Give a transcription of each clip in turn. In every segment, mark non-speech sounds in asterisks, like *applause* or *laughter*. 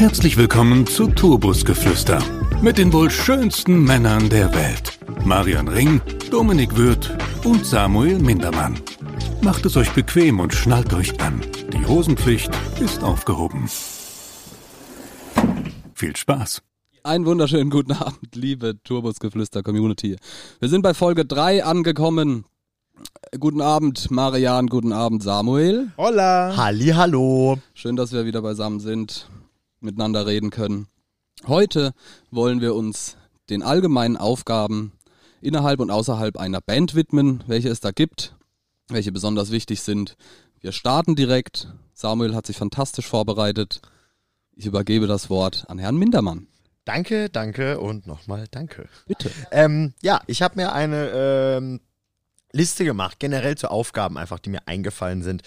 Herzlich willkommen zu Turbusgeflüster mit den wohl schönsten Männern der Welt. Marian Ring, Dominik Würth und Samuel Mindermann. Macht es euch bequem und schnallt euch an. Die Hosenpflicht ist aufgehoben. Viel Spaß. Einen wunderschönen guten Abend, liebe Turbusgeflüster-Community. Wir sind bei Folge 3 angekommen. Guten Abend, Marian, guten Abend, Samuel. Hola. Halli, hallo. Schön, dass wir wieder beisammen sind, miteinander reden können. Heute wollen wir uns den allgemeinen Aufgaben innerhalb und außerhalb einer Band widmen, welche es da gibt, welche besonders wichtig sind. Wir starten direkt. Samuel hat sich fantastisch vorbereitet. Ich übergebe das Wort an Herrn Mindermann. Danke, danke und nochmal danke. Bitte. Ähm, ja, ich habe mir eine ähm, Liste gemacht, generell zu Aufgaben einfach, die mir eingefallen sind,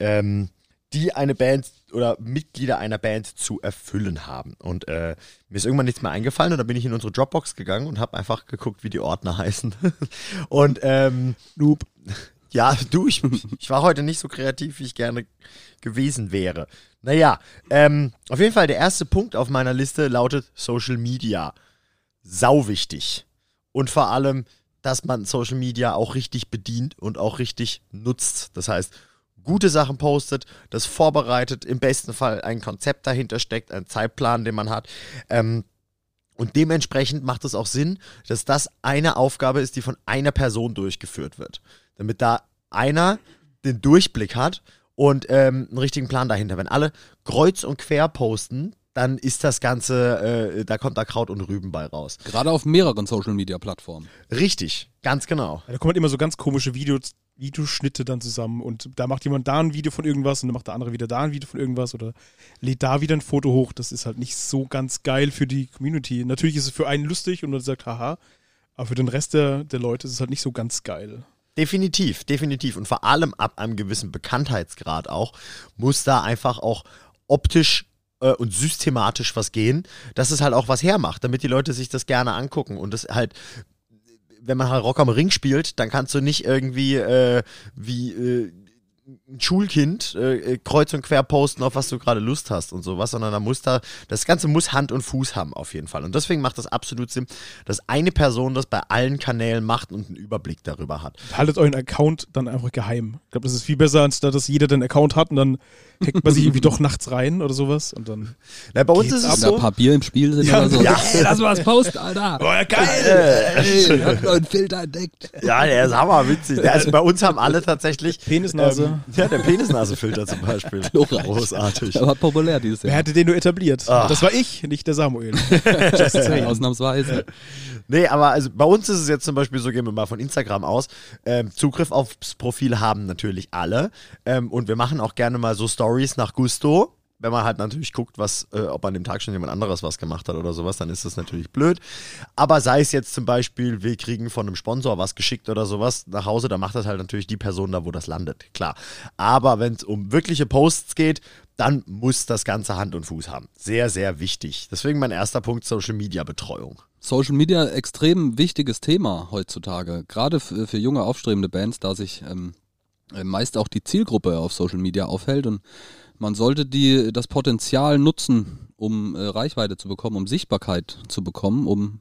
ähm, die eine Band oder Mitglieder einer Band zu erfüllen haben. Und äh, mir ist irgendwann nichts mehr eingefallen und dann bin ich in unsere Dropbox gegangen und habe einfach geguckt, wie die Ordner *laughs* heißen. und ähm, Noob. *laughs* Ja, du, ich, ich war heute nicht so kreativ, wie ich gerne gewesen wäre. Naja, ähm, auf jeden Fall der erste Punkt auf meiner Liste lautet Social Media. Sau wichtig. Und vor allem, dass man Social Media auch richtig bedient und auch richtig nutzt. Das heißt, gute Sachen postet, das vorbereitet, im besten Fall ein Konzept dahinter steckt, ein Zeitplan, den man hat. Ähm, und dementsprechend macht es auch Sinn, dass das eine Aufgabe ist, die von einer Person durchgeführt wird. Damit da einer den Durchblick hat und ähm, einen richtigen Plan dahinter. Wenn alle kreuz und quer posten, dann ist das Ganze, äh, da kommt da Kraut und Rüben bei raus. Gerade auf mehreren Social-Media-Plattformen. Richtig, ganz genau. Da kommen halt immer so ganz komische Videos, Videoschnitte dann zusammen und da macht jemand da ein Video von irgendwas und dann macht der andere wieder da ein Video von irgendwas oder lädt da wieder ein Foto hoch. Das ist halt nicht so ganz geil für die Community. Natürlich ist es für einen lustig und man sagt, haha, aber für den Rest der, der Leute ist es halt nicht so ganz geil. Definitiv, definitiv. Und vor allem ab einem gewissen Bekanntheitsgrad auch, muss da einfach auch optisch äh, und systematisch was gehen, dass es halt auch was hermacht, damit die Leute sich das gerne angucken und das halt wenn man halt Rock am Ring spielt, dann kannst du nicht irgendwie äh, wie äh, ein Schulkind äh, kreuz und quer posten, auf was du gerade Lust hast und sowas, sondern da muss da, das Ganze muss Hand und Fuß haben auf jeden Fall. Und deswegen macht das absolut Sinn, dass eine Person das bei allen Kanälen macht und einen Überblick darüber hat. Haltet euren Account dann einfach geheim. Ich glaube, das ist viel besser, als dass jeder den Account hat und dann hackt man sich irgendwie doch nachts rein oder sowas und dann. Na, bei uns ist es Da so. ein paar Bier im Spiel sind Ja, oder so. *laughs* ja. Lass mal was posten, Alter. Boah, geil! Ey, hat neuen Filter entdeckt. Ja, der ist hammerwitzig. Der- Also bei uns haben alle tatsächlich. Penisnase. Ähm, ja, der Penisnasefilter zum Beispiel. *laughs* Glorreich. Großartig. Der war populär dieses Wer Jahr. hätte den nur etabliert? Ah. Das war ich, nicht der Samuel. *laughs* Ausnahmsweise. Nee, aber also bei uns ist es jetzt zum Beispiel so, gehen wir mal von Instagram aus. Ähm, Zugriff aufs Profil haben natürlich alle. Ähm, und wir machen auch gerne mal so Stories nach Gusto. Wenn man halt natürlich guckt, was, äh, ob an dem Tag schon jemand anderes was gemacht hat oder sowas, dann ist das natürlich blöd. Aber sei es jetzt zum Beispiel, wir kriegen von einem Sponsor was geschickt oder sowas nach Hause, dann macht das halt natürlich die Person da, wo das landet, klar. Aber wenn es um wirkliche Posts geht, dann muss das Ganze Hand und Fuß haben. Sehr, sehr wichtig. Deswegen mein erster Punkt, Social Media Betreuung. Social Media extrem wichtiges Thema heutzutage. Gerade für, junge aufstrebende Bands, da sich ähm, äh, meist auch die Zielgruppe auf Social Media aufhält und man sollte die das Potenzial nutzen, um äh, Reichweite zu bekommen, um Sichtbarkeit zu bekommen, um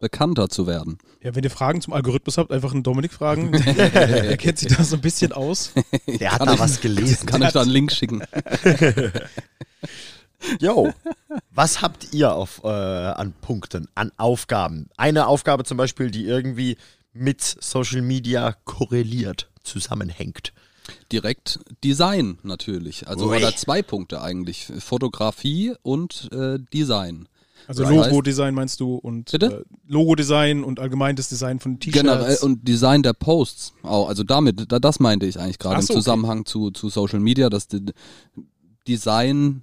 bekannter zu werden. Ja, wenn ihr Fragen zum Algorithmus habt, einfach einen Dominik fragen. *laughs* *laughs* er kennt sich da so ein bisschen aus. Der hat Kann da ich- was gelesen. Kann ich da einen Link schicken? *laughs* Yo, was habt ihr auf, äh, an Punkten, an Aufgaben? Eine Aufgabe zum Beispiel, die irgendwie mit Social Media korreliert, zusammenhängt. Direkt Design natürlich. Also Ui. oder zwei Punkte eigentlich. Fotografie und äh, Design. Also Das Logo-Design meinst du und äh, Logo-Design und allgemein das Design von T-Shirts. Generell und Design der Posts. Auch, also damit, da, das meinte ich eigentlich gerade Ach im so, okay. Zusammenhang zu, zu Social Media, dass die Design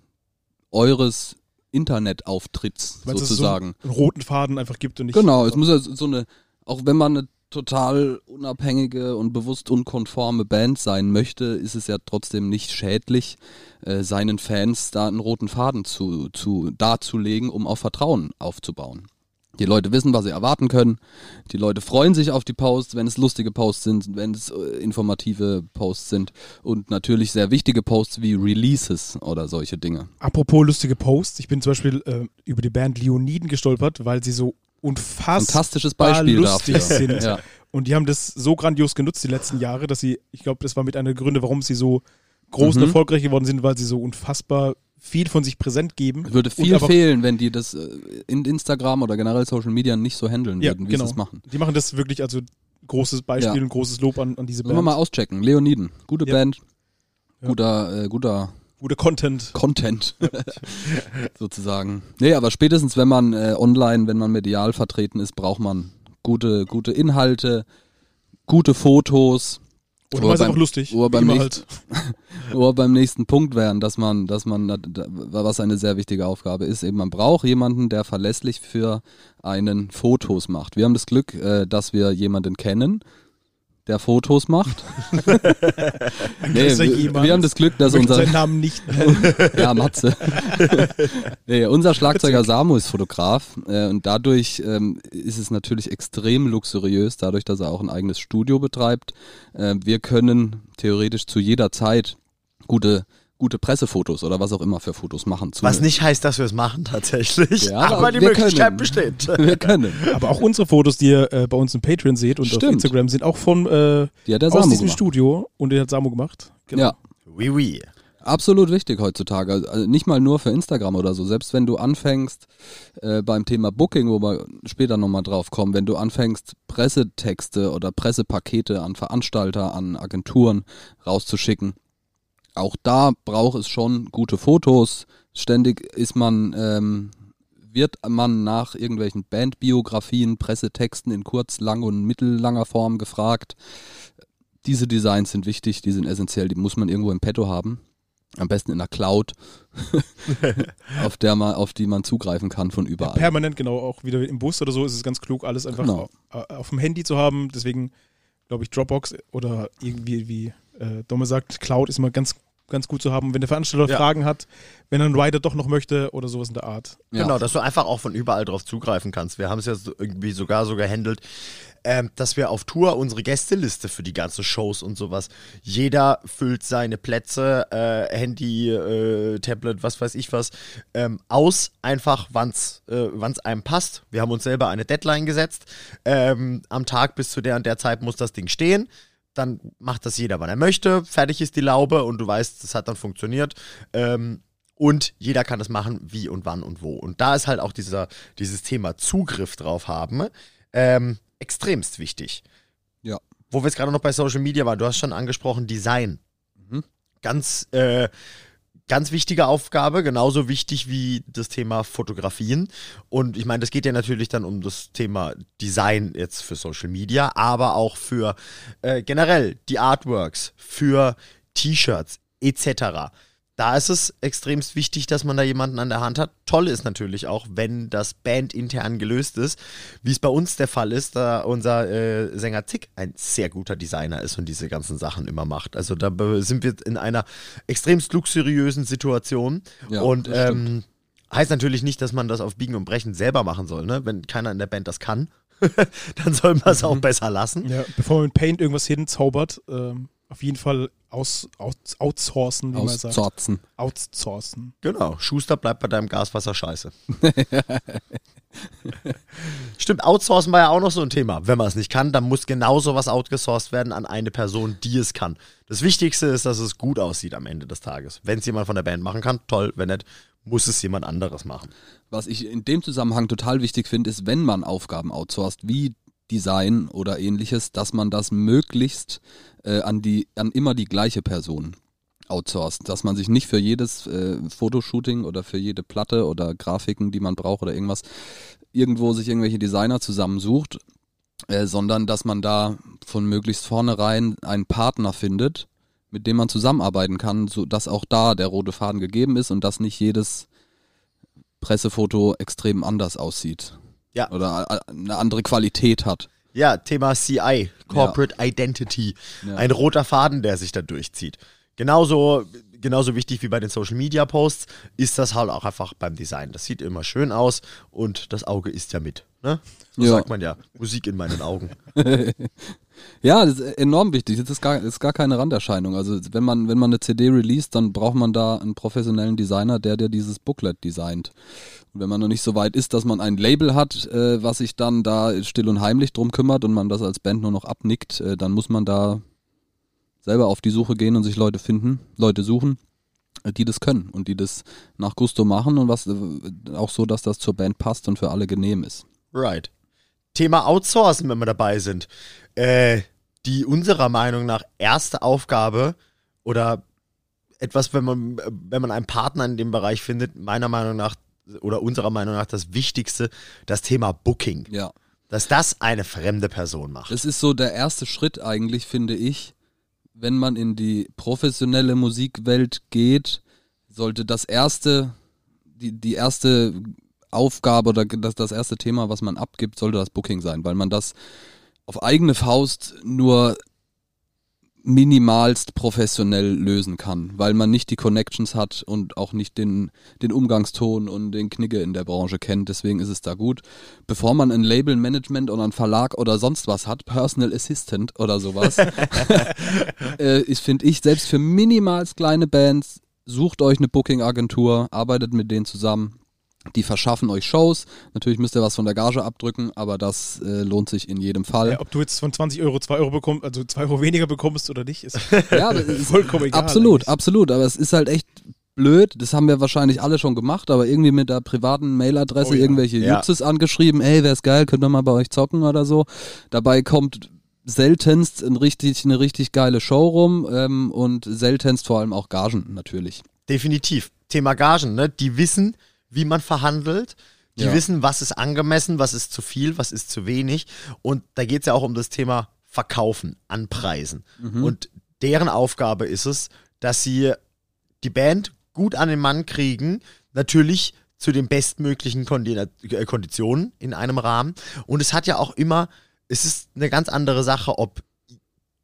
eures Internetauftritts du, dass es sozusagen. so einen roten Faden einfach gibt und nicht. Genau, es muss ja so eine, auch wenn man eine total unabhängige und bewusst unkonforme Band sein möchte, ist es ja trotzdem nicht schädlich, äh, seinen Fans da einen roten Faden zu, zu darzulegen, um auf Vertrauen aufzubauen. Die Leute wissen, was sie erwarten können. Die Leute freuen sich auf die Posts, wenn es lustige Posts sind, wenn es äh, informative Posts sind. Und natürlich sehr wichtige Posts wie Releases oder solche Dinge. Apropos lustige Posts, ich bin zum Beispiel äh, über die Band Leoniden gestolpert, weil sie so unfassbar Fantastisches Beispiel lustig dafür. sind. Ja. Und die haben das so grandios genutzt die letzten Jahre, dass sie, ich glaube, das war mit einer der Gründe, warum sie so groß und Mhm. erfolgreich geworden sind, weil sie so unfassbar viel von sich präsent geben. Würde Und viel fehlen, wenn die das äh, in Instagram oder generell Social Media nicht so handeln Ja, würden, wie genau. sie es machen. Die machen das wirklich, also großes Beispiel Ja. und großes Lob an, an diese Sollen wir Band. mal auschecken. Leoniden, gute. Band, guter, äh, guter Guter Content. Content *laughs* sozusagen. Nee, aber spätestens wenn man äh, online, wenn man medial vertreten ist, braucht man gute, gute Inhalte, gute Fotos. Und Oder beim- einfach lustig. oder beim nächsten- halt. *laughs* Wir beim nächsten Punkt wären, dass man, dass man, was eine sehr wichtige Aufgabe ist, eben man braucht jemanden, der verlässlich für einen Fotos macht. Wir haben das Glück, äh, dass wir jemanden kennen, der Fotos macht. *laughs* nee, wir, wir haben das Glück, dass unser Namen nicht *laughs* ja, Matze. *laughs* nee, unser Schlagzeuger Samu ist Fotograf äh, und dadurch ähm, ist es natürlich extrem luxuriös, dadurch, dass er auch ein eigenes Studio betreibt. Äh, wir können theoretisch zu jeder Zeit gute, gute Pressefotos oder was auch immer für Fotos machen. Zu Was nicht heißt, dass wir es machen tatsächlich, Ja, aber aber die Möglichkeit können. besteht. *laughs* Wir können. Aber auch unsere Fotos, die ihr äh, bei uns im Patreon seht und auf Stimmt. Instagram, sind auch von äh, Die hat der aus Samu diesem gemacht. Studio und die hat Samu gemacht. Genau. Ja, Oui, oui. Absolut wichtig heutzutage. Also nicht mal nur für Instagram oder so. Selbst wenn du anfängst äh, beim Thema Booking, wo wir später nochmal drauf kommen, wenn du anfängst, Pressetexte oder Pressepakete an Veranstalter, an Agenturen rauszuschicken, auch da braucht es schon gute Fotos. Ständig ist man, ähm, wird man nach irgendwelchen Bandbiografien, Pressetexten in kurz, lang und mittellanger Form gefragt. Diese Designs sind wichtig, die sind essentiell, die muss man irgendwo im Petto haben. Am besten in der Cloud, *laughs* auf der man, auf die man zugreifen kann von überall. Permanent, genau, auch wieder im Bus oder so ist es ganz klug, alles einfach Genau. auf, auf dem Handy zu haben. Deswegen glaube ich, Dropbox oder irgendwie, wie äh, Domme sagt, Cloud ist immer ganz, ganz gut zu haben. Wenn der Veranstalter Ja. Fragen hat, wenn er einen Rider doch noch möchte oder sowas in der Art. Ja. Genau, dass du einfach auch von überall drauf zugreifen kannst. Wir haben es ja so irgendwie sogar so gehandelt, ähm, dass wir auf Tour unsere Gästeliste für die ganzen Shows und sowas, jeder füllt seine Plätze, äh, Handy, äh, Tablet, was weiß ich was, ähm, aus, einfach wann's, äh, wann's einem passt. Wir haben uns selber eine Deadline gesetzt. Ähm, am Tag bis zu der und der Zeit muss das Ding stehen. Dann macht das jeder, wann er möchte. Fertig ist die Laube und du weißt, das hat dann funktioniert. Ähm, und jeder kann das machen, wie und wann und wo. Und da ist halt auch dieser, dieses Thema Zugriff drauf haben, ähm, extremst wichtig. Ja. Wo wir jetzt gerade noch bei Social Media waren, du hast schon angesprochen, Design. Mhm. Ganz, äh, ganz wichtige Aufgabe, genauso wichtig wie das Thema Fotografien. Und ich meine, das geht ja natürlich dann um das Thema Design jetzt für Social Media, aber auch für äh, generell die Artworks, für T-Shirts etc. Da ist es extremst wichtig, dass man da jemanden an der Hand hat. Toll ist natürlich auch, wenn das Band intern gelöst ist, wie es bei uns der Fall ist, da unser äh, Sänger Zick ein sehr guter Designer ist und diese ganzen Sachen immer macht. Also da sind wir in einer extremst luxuriösen Situation. Ja, und ähm, heißt natürlich nicht, dass man das auf Biegen und Brechen selber machen soll. Ne? Wenn keiner in der Band das kann, *laughs* dann soll man es auch besser lassen. Ja, bevor man mit Paint irgendwas hinzaubert, ähm, auf jeden Fall aus, aus, outsourcen, wie man sagt. Auszorzen. Outsourcen. Genau, Schuster bleibt bei deinem Gaswasser scheiße. *laughs* Stimmt, outsourcen war ja auch noch so ein Thema. Wenn man es nicht kann, dann muss genau sowas outgesourced werden an eine Person, die es kann. Das Wichtigste ist, dass es gut aussieht am Ende des Tages. Wenn es jemand von der Band machen kann, toll. Wenn nicht, muss es jemand anderes machen. Was ich in dem Zusammenhang total wichtig finde, ist, wenn man Aufgaben outsourced, wie Design oder ähnliches, dass man das möglichst äh, an die, an immer die gleiche Person outsourced. Dass man sich nicht für jedes äh, Fotoshooting oder für jede Platte oder Grafiken, die man braucht oder irgendwas, irgendwo sich irgendwelche Designer zusammensucht, äh, sondern dass man da von möglichst vornherein einen Partner findet, mit dem man zusammenarbeiten kann, sodass auch da der rote Faden gegeben ist und dass nicht jedes Pressefoto extrem anders aussieht. Ja. Oder eine andere Qualität hat. Ja, Thema CI, Corporate Identity. Ja. Ein roter Faden, der sich da durchzieht. Genauso genauso wichtig wie bei den Social Media Posts, ist das halt auch einfach beim Design. Das sieht immer schön aus und das Auge ist ja mit. Ne? So Ja. sagt man ja. Musik in meinen Augen. *laughs* Ja, das ist enorm wichtig. Das ist gar, ist gar keine Randerscheinung. Also wenn man, wenn man eine CD released, dann braucht man da einen professionellen Designer, der dir dieses Booklet designt. Und wenn man noch nicht so weit ist, dass man ein Label hat, äh, was sich dann da still und heimlich drum kümmert und man das als Band nur noch abnickt, äh, dann muss man da selber auf die Suche gehen und sich Leute finden, Leute suchen, die das können und die das nach Gusto machen und was äh, auch so, dass das zur Band passt und für alle genehm ist. Right. Thema Outsourcen, wenn wir dabei sind. Äh, die unserer Meinung nach erste Aufgabe oder etwas, wenn man, wenn man einen Partner in dem Bereich findet, meiner Meinung nach oder unserer Meinung nach das Wichtigste, das Thema Booking. Ja. Dass das eine fremde Person macht. Das ist so der erste Schritt eigentlich, finde ich. Wenn man in die professionelle Musikwelt geht, sollte das erste, die, die erste Aufgabe oder das, das erste Thema, was man abgibt, sollte das Booking sein, weil man das auf eigene Faust nur minimalst professionell lösen kann, weil man nicht die Connections hat und auch nicht den, den Umgangston und den Knigge in der Branche kennt. Deswegen ist es da gut. Bevor man ein Labelmanagement oder einen Verlag oder sonst was hat, Personal Assistant oder sowas, *laughs* äh, ich finde ich, selbst für minimals kleine Bands, sucht euch eine Booking-Agentur, arbeitet mit denen zusammen. Die verschaffen euch Shows. Natürlich müsst ihr was von der Gage abdrücken, aber das äh, lohnt sich in jedem Fall. Ja, ob du jetzt von 20 Euro 2 Euro bekommst, also 2 Euro weniger bekommst oder nicht, ist *laughs* Ja, vollkommen egal. absolut, eigentlich. absolut. Aber es ist halt echt blöd. Das haben wir wahrscheinlich alle schon gemacht, aber irgendwie mit der privaten Mailadresse Oh ja. irgendwelche Ja. Jutzes angeschrieben. Ey, wär's geil, könnt ihr mal bei euch zocken oder so. Dabei kommt seltenst ein richtig, eine richtig geile Show rum ähm, und seltenst vor allem auch Gagen natürlich. Definitiv. Thema Gagen, ne? Die wissen, wie man verhandelt. Die Ja. wissen, was ist angemessen, was ist zu viel, was ist zu wenig. Und da geht es ja auch um das Thema Verkaufen, Anpreisen. Und deren Aufgabe ist es, dass sie die Band gut an den Mann kriegen, natürlich zu den bestmöglichen Kondi äh, Konditionen in einem Rahmen. Und es hat ja auch immer, es ist eine ganz andere Sache, ob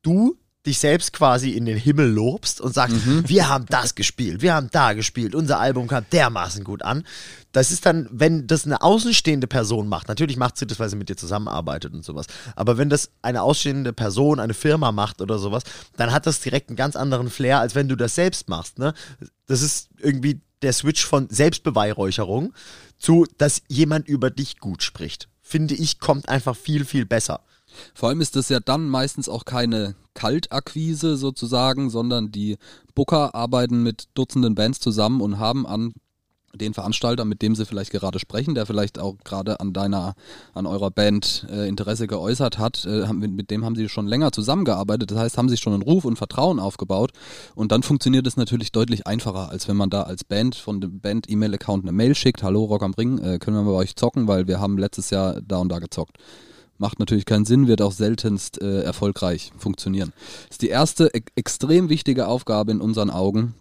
du dich selbst quasi in den Himmel lobst und sagst, wir haben das gespielt, wir haben da gespielt, unser Album kam dermaßen gut an. Das ist dann, wenn das eine außenstehende Person macht, natürlich macht sie das, weil sie mit dir zusammenarbeitet und sowas, aber wenn das eine ausstehende Person, eine Firma macht oder sowas, dann hat das direkt einen ganz anderen Flair, als wenn du das selbst machst. Ne? Das ist irgendwie der Switch von Selbstbeweihräucherung zu, dass jemand über dich gut spricht. Finde ich, kommt einfach viel, viel besser. Vor allem ist das ja dann meistens auch keine Kaltakquise sozusagen, sondern die Booker arbeiten mit Dutzenden Bands zusammen und haben an den Veranstalter, mit dem sie vielleicht gerade sprechen, der vielleicht auch gerade an deiner, an eurer Band äh, Interesse geäußert hat, äh, mit, dem haben sie schon länger zusammengearbeitet. Das heißt, haben sich schon einen Ruf und Vertrauen aufgebaut. Und dann funktioniert es natürlich deutlich einfacher, als wenn man da als Band von dem Band-E-Mail-Account eine Mail schickt. Hallo Rock am Ring, äh, können wir bei euch zocken, weil wir haben letztes Jahr da und da gezockt. Macht natürlich keinen Sinn, wird auch seltenst äh, erfolgreich funktionieren. Das ist die erste e extrem wichtige Aufgabe in unseren Augen,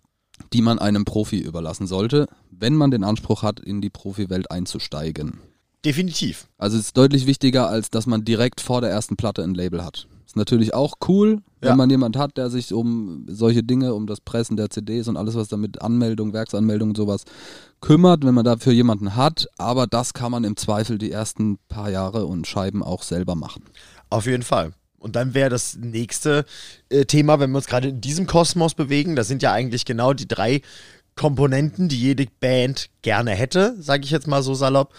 die man einem Profi überlassen sollte, wenn man den Anspruch hat, in die Profiwelt einzusteigen. Definitiv. Also es ist deutlich wichtiger, als dass man direkt vor der ersten Platte ein Label hat. Ist natürlich auch cool, wenn Ja. man jemand hat, der sich um solche Dinge, um das Pressen der CDs und alles, was damit Anmeldung, Werksanmeldung und sowas kümmert, wenn man dafür jemanden hat. Aber das kann man im Zweifel die ersten paar Jahre und Scheiben auch selber machen. Auf jeden Fall. Und dann wäre das nächste äh, Thema, wenn wir uns gerade in diesem Kosmos bewegen, das sind ja eigentlich genau die drei Komponenten, die jede Band gerne hätte, sage ich jetzt mal so salopp.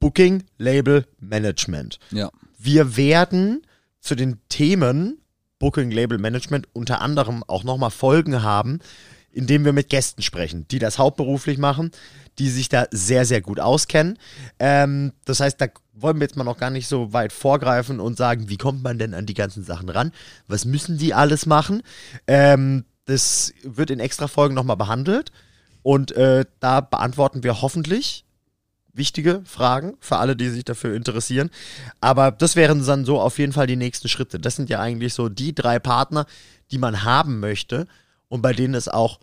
Booking, Label, Management. Ja. Wir werden zu den Themen Booking, Label, Management unter anderem auch nochmal Folgen haben, indem wir mit Gästen sprechen, die das hauptberuflich machen, die sich da sehr, sehr gut auskennen. Ähm, das heißt, da wollen wir jetzt mal noch gar nicht so weit vorgreifen und sagen, wie kommt man denn an die ganzen Sachen ran? Was müssen die alles machen? Ähm, das wird in extra Folgen nochmal behandelt und äh, da beantworten wir hoffentlich wichtige Fragen für alle, die sich dafür interessieren. Aber das wären dann so auf jeden Fall die nächsten Schritte. Das sind ja eigentlich so die drei Partner, die man haben möchte und bei denen es auch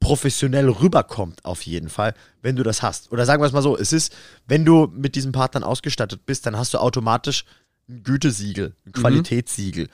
professionell rüberkommt, auf jeden Fall, wenn du das hast. Oder sagen wir es mal so, es ist, wenn du mit diesen Partnern ausgestattet bist, dann hast du automatisch ein Gütesiegel, ein Qualitätssiegel.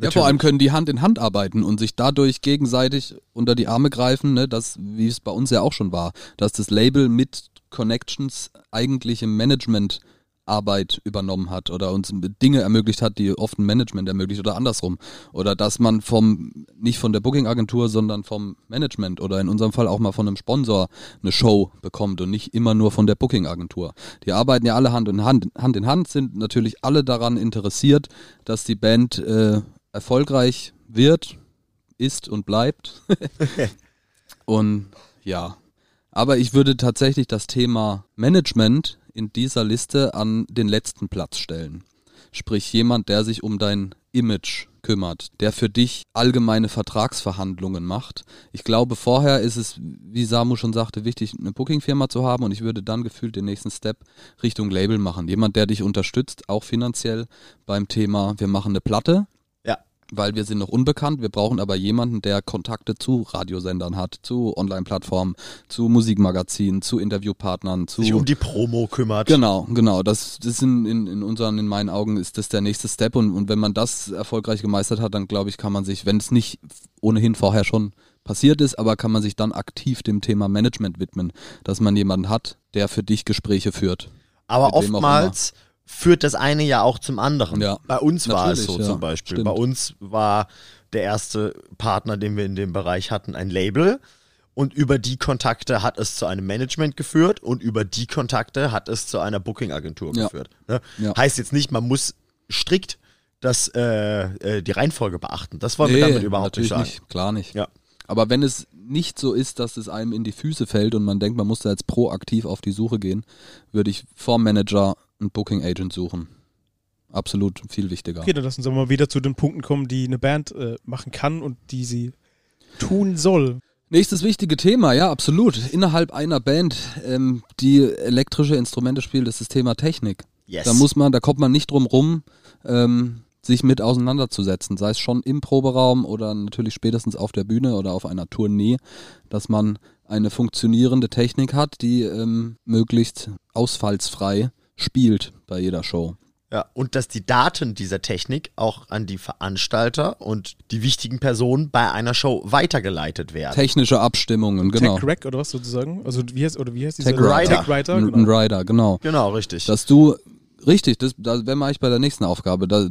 Ja, vor allem können die Hand in Hand arbeiten und sich dadurch gegenseitig unter die Arme greifen, ne, das, wie es bei uns ja auch schon war, dass das Label mit Connections eigentlich im Management Arbeit übernommen hat oder uns Dinge ermöglicht hat, die oft ein Management ermöglicht oder andersrum. Oder dass man vom, nicht von der Booking-Agentur, sondern vom Management oder in unserem Fall auch mal von einem Sponsor eine Show bekommt und nicht immer nur von der Booking-Agentur. Die arbeiten ja alle Hand in Hand, Hand in Hand, sind natürlich alle daran interessiert, dass die Band äh, erfolgreich wird, ist und bleibt. *laughs* und ja, aber ich würde tatsächlich das Thema Management in dieser Liste an den letzten Platz stellen. Sprich jemand, der sich um dein Image kümmert, der für dich allgemeine Vertragsverhandlungen macht. Ich glaube, vorher ist es, wie Samu schon sagte, wichtig, eine Bookingfirma zu haben und ich würde dann gefühlt den nächsten Step Richtung Label machen. Jemand, der dich unterstützt, auch finanziell beim Thema, wir machen eine Platte, weil wir sind noch unbekannt. Wir brauchen aber jemanden, der Kontakte zu Radiosendern hat, zu Online-Plattformen, zu Musikmagazinen, zu Interviewpartnern, zu sich um die Promo kümmert. Genau, genau. Das, das in, in, in unseren, in meinen Augen ist das der nächste Step und, und wenn man das erfolgreich gemeistert hat, dann glaube ich, kann man sich, wenn es nicht ohnehin vorher schon passiert ist, aber kann man sich dann aktiv dem Thema Management widmen, dass man jemanden hat, der für dich Gespräche führt. Aber oftmals führt das eine ja auch zum anderen. Ja, Bei uns war es so ja, zum Beispiel. stimmt. Bei uns war der erste Partner, den wir in dem Bereich hatten, ein Label. Und über die Kontakte hat es zu einem Management geführt und über die Kontakte hat es zu einer Booking-Agentur Ja. geführt. Ne? Heißt jetzt nicht, man muss strikt das, äh, äh, die Reihenfolge beachten. Das wollen wir Nee, damit überhaupt nicht natürlich sagen. Klar nicht. Ja. Aber wenn es nicht so ist, dass es einem in die Füße fällt und man denkt, man muss da jetzt proaktiv auf die Suche gehen, würde ich vorm Manager einen Booking Agent suchen. Absolut viel wichtiger. Okay, dann lass uns aber mal wieder zu den Punkten kommen, die eine Band äh, machen kann und die sie tun soll. Nächstes wichtige Thema, ja, absolut. Innerhalb einer Band, ähm, die elektrische Instrumente spielt, ist das Thema Technik. Yes. Da muss man, da kommt man nicht drum rum, ähm, sich mit auseinanderzusetzen, sei es schon im Proberaum oder natürlich spätestens auf der Bühne oder auf einer Tournee, dass man eine funktionierende Technik hat, die ähm, möglichst ausfallsfrei spielt bei jeder Show. Ja, und dass die Daten dieser Technik auch an die Veranstalter und die wichtigen Personen bei einer Show weitergeleitet werden. Technische Abstimmungen, genau. Tech Rack oder was sozusagen? Also wie heißt oder wie heißt Tech dieser Rider. Tech Writer, Ein- Ein genau. Rider, genau. Genau, richtig. Dass du, richtig, das, da wären wir eigentlich bei der nächsten Aufgabe. Da,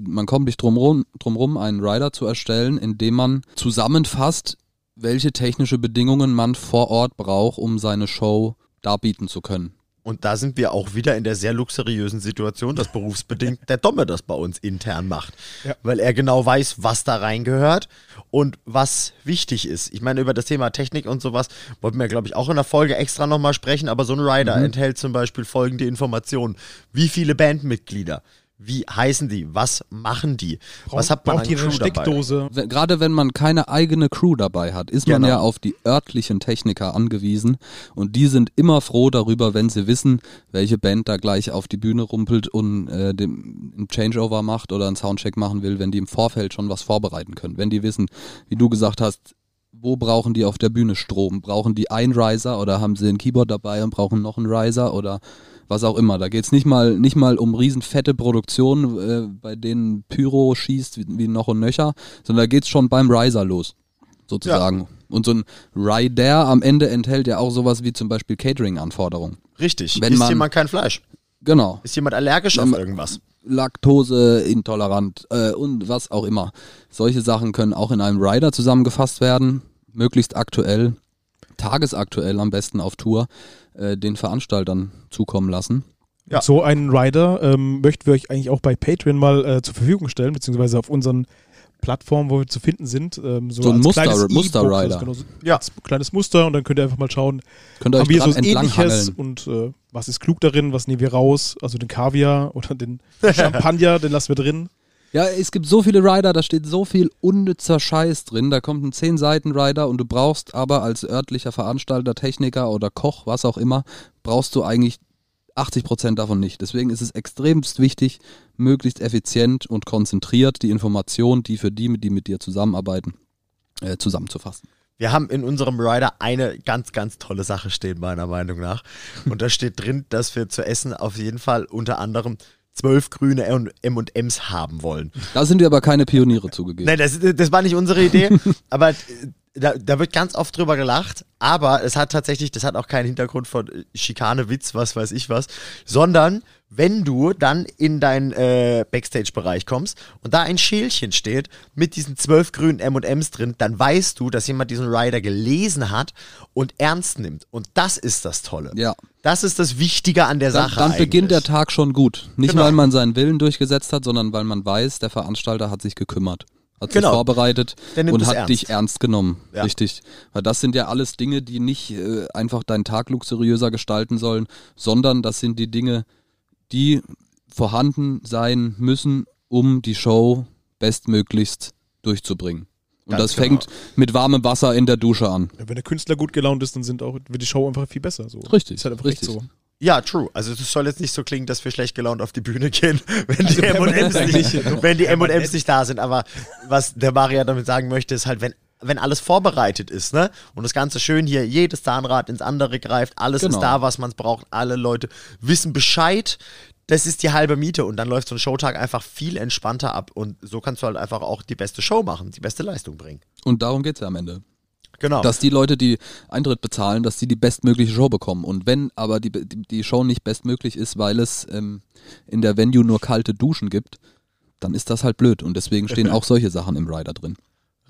man kommt nicht drum rum, drum rum, einen Rider zu erstellen, indem man zusammenfasst, welche technische Bedingungen man vor Ort braucht, um seine Show darbieten zu können. Und da sind wir auch wieder in der sehr luxuriösen Situation, dass berufsbedingt der Domme das bei uns intern macht. Ja. Weil er genau weiß, was da reingehört und was wichtig ist. Ich meine, über das Thema Technik und sowas wollten wir, glaube ich, auch in der Folge extra nochmal sprechen, aber so ein Rider Mhm. enthält zum Beispiel folgende Informationen. Wie viele Bandmitglieder? Wie heißen die? Was machen die? was hat man braucht an Crew dabei? Steckdose? Wenn- Gerade wenn man keine eigene Crew dabei hat, ist man Genau. ja auf die örtlichen Techniker angewiesen und die sind immer froh darüber, wenn sie wissen, welche Band da gleich auf die Bühne rumpelt und äh, den, einen Changeover macht oder einen Soundcheck machen will, wenn die im Vorfeld schon was vorbereiten können. Wenn die wissen, wie du gesagt hast, wo brauchen die auf der Bühne Strom? Brauchen die einen Riser oder haben sie ein Keyboard dabei und brauchen noch einen Riser oder was auch immer. Da geht's nicht mal nicht mal um riesen fette Produktionen, äh, bei denen Pyro schießt wie, wie noch und nöcher, sondern da geht's schon beim Riser los, sozusagen. Und so ein Rider am Ende enthält ja auch sowas wie zum Beispiel Catering-Anforderungen. Richtig. Wenn ist man- jemand kein Fleisch? Genau. Ist jemand allergisch auf irgendwas? Laktoseintolerant äh, und was auch immer. Solche Sachen können auch in einem Rider zusammengefasst werden, möglichst aktuell, tagesaktuell am besten auf Tour, äh, den Veranstaltern zukommen lassen. Ja. So einen Rider ähm, möchten wir euch eigentlich auch bei Patreon mal äh, zur Verfügung stellen, beziehungsweise auf unseren Plattformen, wo wir zu finden sind. Ähm, so So ein Muster- kleines Muster-Rider. Genau, so Ja. kleines Muster und dann könnt ihr einfach mal schauen, Könnt ihr euch haben wir so was ähnliches entlanghangeln. und äh, was ist klug darin, was nehmen wir raus, also den Kaviar oder den *laughs* Champagner, den lassen wir drin. Ja, es gibt so viele Rider, da steht so viel unnützer Scheiß drin. Da kommt ein 10 Seiten Rider und du brauchst aber als örtlicher Veranstalter, Techniker oder Koch, was auch immer, brauchst du eigentlich 80 Prozent davon nicht. Deswegen ist es extremst wichtig, möglichst effizient und konzentriert die Informationen, die für die, die mit dir zusammenarbeiten, äh, zusammenzufassen. Wir haben in unserem Rider eine ganz, ganz tolle Sache stehen, meiner Meinung nach. Und da steht drin, dass wir zu essen auf jeden Fall unter anderem zwölf grüne M&Ms haben wollen. Da sind wir aber keine Pioniere zugegeben. Nein, das, das war nicht unsere Idee, *laughs* aber äh, da, da wird ganz oft drüber gelacht, aber es hat tatsächlich, das hat auch keinen Hintergrund von äh, Schikane, Witz, was weiß ich was, sondern wenn du dann in deinen äh, Backstage-Bereich kommst und da ein Schälchen steht mit diesen zwölf grünen M&Ms drin, dann weißt du, dass jemand diesen Rider gelesen hat und ernst nimmt. Und das ist das Tolle. Ja. Das ist das Wichtige an der Dann, Sache dann beginnt der. Tag schon gut. Nicht, Genau. weil man seinen Willen durchgesetzt hat, sondern weil man weiß, der Veranstalter hat sich gekümmert. Hat Genau. sich vorbereitet und hat ernst. dich ernst genommen. Ja. Richtig. Weil das sind ja alles Dinge, die nicht äh, einfach deinen Tag luxuriöser gestalten sollen, sondern das sind die Dinge, die vorhanden sein müssen, um die Show bestmöglichst durchzubringen. Und Ganz das genau. fängt mit warmem Wasser in der Dusche an. Ja, wenn der Künstler gut gelaunt ist, dann sind auch, wird die Show einfach viel besser. So. Richtig, Ist halt einfach richtig. echt so. Ja, true. Also es soll jetzt nicht so klingen, dass wir schlecht gelaunt auf die Bühne gehen, *laughs* wenn die permanent M&M's nicht, wenn die M&M's nicht da sind. Aber was der Maria damit sagen möchte, ist halt, wenn wenn alles vorbereitet ist, ne? Und das Ganze schön hier, jedes Zahnrad ins andere greift, alles Genau. ist da, was man braucht, alle Leute wissen Bescheid. Das ist die halbe Miete und dann läuft so ein Showtag einfach viel entspannter ab und so kannst du halt einfach auch die beste Show machen, die beste Leistung bringen. Und darum geht's ja am Ende. Genau. dass die Leute, die Eintritt bezahlen, dass sie die bestmögliche Show bekommen. Und wenn aber die, die, die Show nicht bestmöglich ist, weil es ähm, in der Venue nur kalte Duschen gibt, dann ist das halt blöd. Und deswegen stehen *laughs* auch solche Sachen im Rider drin.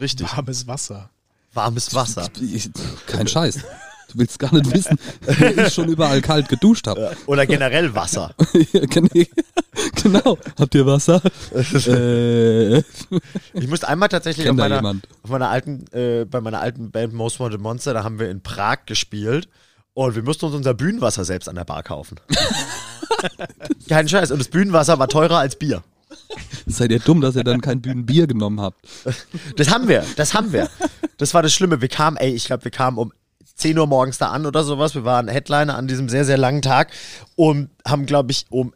Richtig. Warmes Wasser. Warmes Wasser. Kein Scheiß. Du willst gar nicht wissen, *laughs* wie ich schon überall kalt geduscht habe. Oder generell Wasser. *laughs* genau. Habt ihr Wasser? *laughs* äh, Ich musste einmal tatsächlich auf meiner, auf meiner alten, äh, bei meiner alten Band Most Wanted Monster, da haben wir in Prag gespielt und wir mussten uns unser Bühnenwasser selbst an der Bar kaufen. Kein Scheiß. Und das Bühnenwasser war teurer als Bier. Seid ihr dumm, dass ihr dann kein Bühnenbier genommen habt? Das haben wir, das haben wir. Das war das Schlimme. Wir kamen, ey, ich glaube, wir kamen um 10 Uhr morgens da an oder sowas. Wir waren Headliner an diesem sehr, sehr langen Tag und haben, glaube ich, um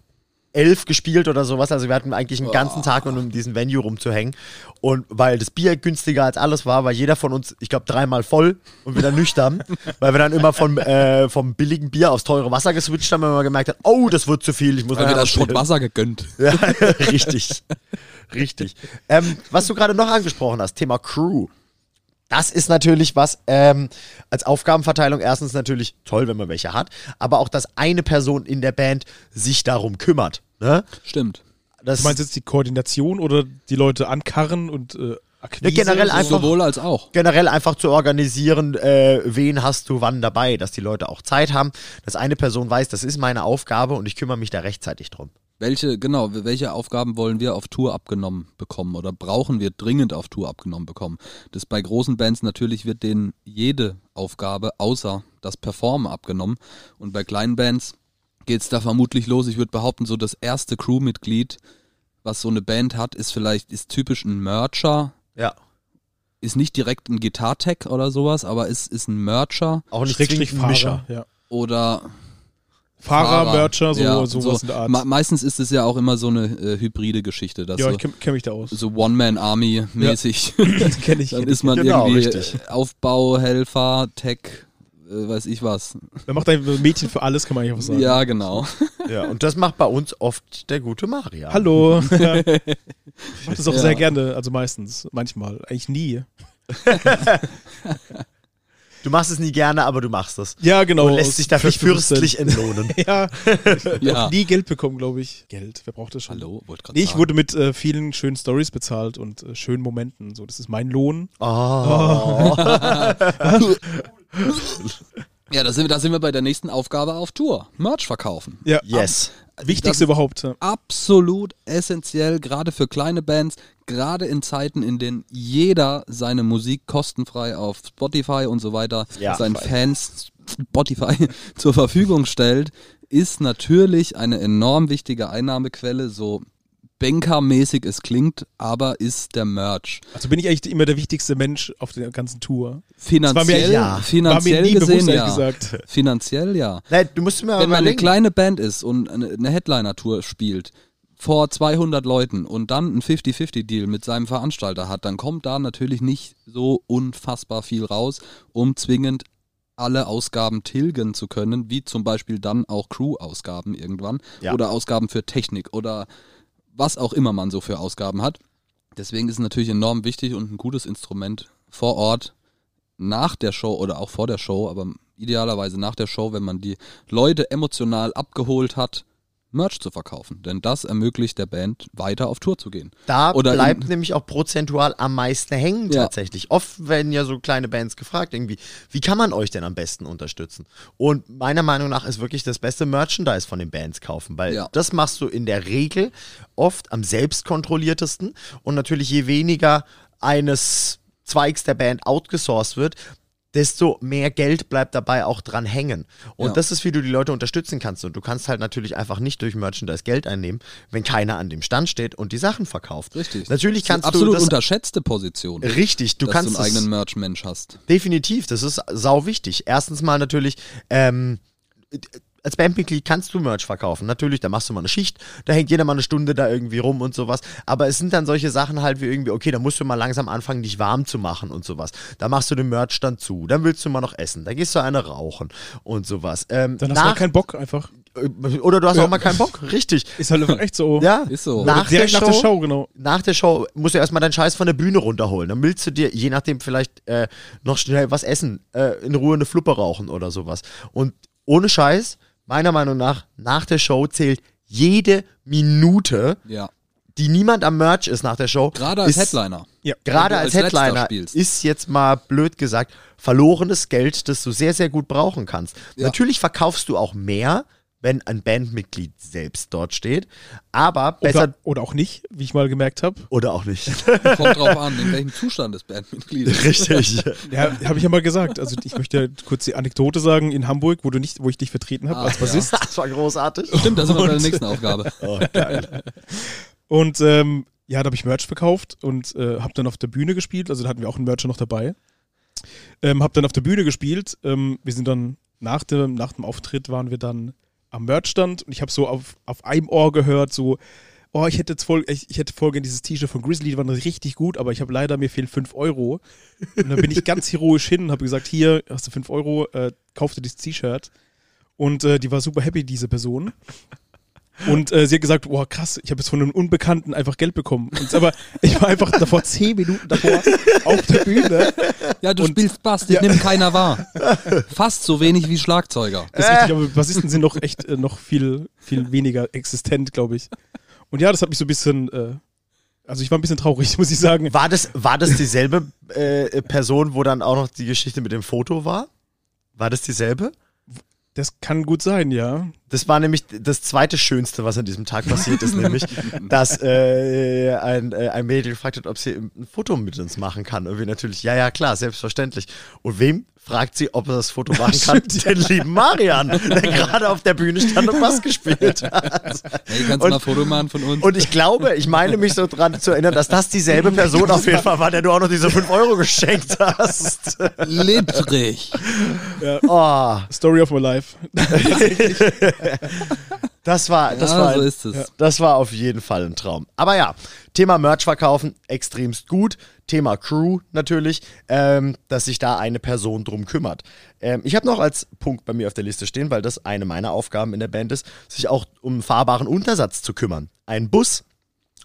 11 gespielt oder sowas. Also wir hatten eigentlich einen ganzen Tag, um in diesem Venue rumzuhängen. Und weil das Bier günstiger als alles war, war jeder von uns, ich glaube, dreimal voll und wieder nüchtern. *laughs* weil wir dann immer vom, äh, vom billigen Bier aufs teure Wasser geswitcht haben, wenn man gemerkt hat, oh, das wird zu viel, ich muss Weil wir das noch spielen. Schrottwasser gegönnt. *laughs* Ja, richtig. Richtig. Ähm, was du gerade noch angesprochen hast, Thema Crew. Das ist natürlich was ähm, als Aufgabenverteilung erstens natürlich toll, wenn man welche hat, aber auch, dass eine Person in der Band sich darum kümmert. Ne? Stimmt. Das Du meinst jetzt die Koordination oder die Leute ankarren und äh, Akquise? Ja, generell einfach- Sowohl als auch. generell einfach zu organisieren, äh, wen hast du wann dabei, dass die Leute auch Zeit haben, dass eine Person weiß, das ist meine Aufgabe und ich kümmere mich da rechtzeitig drum. Welche, genau, welche Aufgaben wollen wir auf Tour abgenommen bekommen oder brauchen wir dringend auf Tour abgenommen bekommen? Das bei großen Bands natürlich wird denen jede Aufgabe außer das Performen abgenommen. Und bei kleinen Bands geht's da vermutlich los. Ich würde behaupten, so das erste Crewmitglied, was so eine Band hat, ist vielleicht, ist typisch ein Mercher, Ja. ist nicht direkt ein Gitartech oder sowas, aber ist, ist ein Mercher Auch nicht Schrägstrich ein Mischer. Ja. oder Fahrer, Mercher, so, ja, sowas in der Art. Me- meistens ist es ja auch immer so eine äh, hybride Geschichte, dass ja, so, ich kenne kenn mich da aus. so One-Man-Army-mäßig. *laughs* Das kenne ich. *laughs* Dann ist man Genau, irgendwie richtig. äh, Aufbauhelfer, Tech, äh, weiß ich was. Man macht ein Mädchen für alles, kann man eigentlich auch sagen. Ja, genau. *laughs* Ja, und das macht bei uns oft der gute Maria. Hallo. Ja. Ich mache das auch Ja. sehr gerne, also meistens, manchmal, eigentlich nie. Du machst es nie gerne, aber du machst es. Ja, genau. und lässt sich dafür fürstlich entlohnen. *laughs* Ja, Ja. auch nie Geld bekommen, glaube ich. Geld, wer braucht das schon? Hallo, wollte gerade Nee, ich sagen. wurde mit äh, vielen schönen Stories bezahlt und äh, schönen Momenten. So, das ist mein Lohn. Oh. *laughs* *laughs* Ja, da sind, wir, da sind wir bei der nächsten Aufgabe auf Tour. Merch verkaufen. Ja, Yes. wichtigste Das- überhaupt. Ja. Absolut essentiell, gerade für kleine Bands, gerade in Zeiten, in denen jeder seine Musik kostenfrei auf Spotify und so weiter Ja, seinen voll. Fans Spotify *laughs* zur Verfügung stellt, ist natürlich eine enorm wichtige Einnahmequelle, so bankermäßig es klingt, aber ist der Merch. Also bin ich eigentlich immer der wichtigste Mensch auf der ganzen Tour. Finanziell, ja. finanziell War mir nie gesehen bewusst, ja. gesagt. Finanziell ja. Nein, du musst mir Wenn man eine kleine Band ist und eine, eine Headliner-Tour spielt vor 200 Leuten und dann einen 50-50-Deal mit seinem Veranstalter hat, dann kommt da natürlich nicht so unfassbar viel raus, um zwingend alle Ausgaben tilgen zu können, wie zum Beispiel dann auch Crew-Ausgaben irgendwann Ja. oder Ausgaben für Technik oder was auch immer man so für Ausgaben hat. Deswegen ist es natürlich enorm wichtig und ein gutes Instrument vor Ort nach der Show oder auch vor der Show, aber idealerweise nach der Show, wenn man die Leute emotional abgeholt hat, Merch zu verkaufen. Denn das ermöglicht der Band weiter auf Tour zu gehen. Da Oder bleibt nämlich auch prozentual am meisten hängen Ja. tatsächlich. Oft werden ja so kleine Bands gefragt, irgendwie, wie kann man euch denn am besten unterstützen? Und meiner Meinung nach ist wirklich das beste Merchandise von den Bands kaufen, weil Ja. das machst du in der Regel oft am selbstkontrolliertesten und natürlich je weniger eines Zweigs der Band outgesourced wird, desto mehr Geld bleibt dabei auch dran hängen. Und Ja. das ist, wie du die Leute unterstützen kannst. Und du kannst halt natürlich einfach nicht durch Merchandise Geld einnehmen, wenn keiner an dem Stand steht und die Sachen verkauft. Richtig. Natürlich kannst absolut du das unterschätzte Position. richtig, du dass kannst du einen eigenen Merch-Mensch hast. definitiv, das ist sau wichtig. Erstens mal natürlich ähm, als Bandmitglied kannst du Merch verkaufen. Natürlich, da machst du mal eine Schicht, da hängt jeder mal eine Stunde da irgendwie rum und sowas. Aber es sind dann solche Sachen halt wie irgendwie, okay, da musst du mal langsam anfangen, dich warm zu machen und sowas. Da machst du den Merch dann zu, dann willst du mal noch essen, dann gehst du eine rauchen und sowas. Ähm, Dann hast du halt keinen Bock einfach. oder du hast auch mal keinen Bock, richtig. Ist halt einfach echt so. Ja, Ist so. Nach, Direkt der, nach Show, der Show, genau. nach der Show musst du erstmal deinen Scheiß von der Bühne runterholen. Dann willst du dir, je nachdem, vielleicht äh, noch schnell was essen, äh, in Ruhe eine Fluppe rauchen oder sowas. Und ohne Scheiß, meiner Meinung nach, nach der Show zählt jede Minute, Ja. die niemand am Merch ist nach der Show. Gerade als ist, Headliner. Ja. Gerade als als Headliner ist jetzt mal blöd gesagt verlorenes Geld, das du sehr, sehr gut brauchen kannst. Ja. Natürlich verkaufst du auch mehr, wenn ein Bandmitglied selbst dort steht, aber besser Oder, oder auch nicht, wie ich mal gemerkt habe. oder auch nicht. *laughs* Kommt drauf an, in welchem Zustand das Bandmitglied ist. Richtig. Ja, habe ich ja mal gesagt. Also ich möchte ja kurz die Anekdote sagen in Hamburg, wo du nicht, wo ich dich vertreten habe Ah, als Bassist. *laughs* Das war großartig. Stimmt, das wir bei der nächsten Aufgabe. *laughs* Oh, geil. Und ähm, ja, da habe ich Merch verkauft und äh, habe dann auf der Bühne gespielt. Also da hatten wir auch einen Mercher noch dabei. Ähm, habe dann auf der Bühne gespielt. Ähm, wir sind dann nach dem, nach dem Auftritt waren wir dann am Merchstand und ich habe so auf, auf einem Ohr gehört, so, oh, ich hätte jetzt voll, ich, ich hätte voll gerne dieses T-Shirt von Grizzly, die waren richtig gut, aber ich habe leider, mir fehlen 5 Euro. Und dann bin ich ganz heroisch hin und habe gesagt, hier hast du 5 Euro, äh, kauf dir dieses T-Shirt. Und äh, die war super happy, diese Person. Und äh, sie hat gesagt, boah, krass, ich habe jetzt von einem Unbekannten einfach Geld bekommen. Und, aber ich war einfach davor zehn Minuten davor auf der Bühne. Ja, du Und- spielst Bass, dich nimmt keiner wahr. Fast so wenig wie Schlagzeuger. Das ist richtig, aber Bassisten sind noch echt äh, noch viel, viel weniger existent, glaube ich. Und ja, das hat mich so ein bisschen, äh, also ich war ein bisschen traurig, *laughs* muss ich sagen. War das, war das dieselbe äh, Person, wo dann auch noch die Geschichte mit dem Foto war? War das dieselbe? Das kann gut sein, ja. Das war nämlich das zweite Schönste, was an diesem Tag passiert ist, nämlich, dass äh, ein, äh, ein Mädel gefragt hat, ob sie ein Foto mit uns machen kann. Und wir natürlich, ja, ja, klar, selbstverständlich. Und wem fragt sie, ob er das Foto *laughs* machen kann? Den lieben Marian, der gerade auf der Bühne stand und Bass gespielt hat. Hey, kannst du Und- mal ein Foto machen von uns? Und ich glaube, ich meine mich so dran zu erinnern, dass das dieselbe Person auf jeden Fall war, der du auch noch diese 5 Euro geschenkt hast. Littrig. Oh, Story of my life. *laughs* das war, das ja, war, so ist es. das war auf jeden Fall ein Traum. Aber ja, Thema Merch verkaufen, extremst gut. Thema Crew natürlich, ähm, dass sich da eine Person drum kümmert. Ähm, ich habe noch als Punkt bei mir auf der Liste stehen, weil das eine meiner Aufgaben in der Band ist, sich auch um fahrbaren Untersatz zu kümmern. Ein Bus,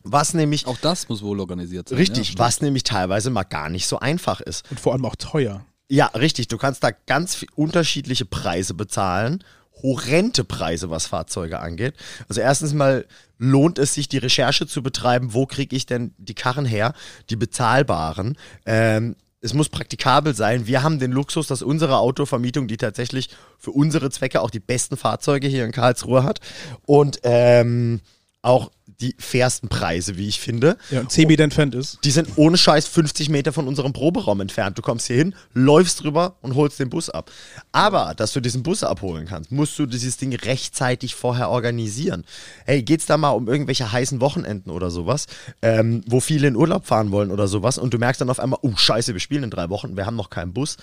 was nämlich, Auch das muss wohl organisiert sein. richtig, ja, was nämlich teilweise mal gar nicht so einfach ist. Und vor allem auch teuer. Ja, richtig. Du kannst da ganz unterschiedliche Preise bezahlen. Horrende Preise, was Fahrzeuge angeht. Also erstens mal lohnt es sich, die Recherche zu betreiben, wo kriege ich denn die Karren her, die bezahlbaren. Ähm, es muss praktikabel sein. Wir haben den Luxus, dass unsere Autovermietung, die tatsächlich für unsere Zwecke auch die besten Fahrzeuge hier in Karlsruhe hat und ähm, auch die fairsten Preise, wie ich finde. Ja, und 10 Meter entfernt ist. Die sind ohne Scheiß 50 Meter von unserem Proberaum entfernt. Du kommst hier hin, läufst drüber und holst den Bus ab. Aber, dass du diesen Bus abholen kannst, musst du dieses Ding rechtzeitig vorher organisieren. Hey, geht's da mal um irgendwelche heißen Wochenenden oder sowas, ähm, wo viele in Urlaub fahren wollen oder sowas und du merkst dann auf einmal, oh Scheiße, wir spielen in drei Wochen, wir haben noch keinen Bus.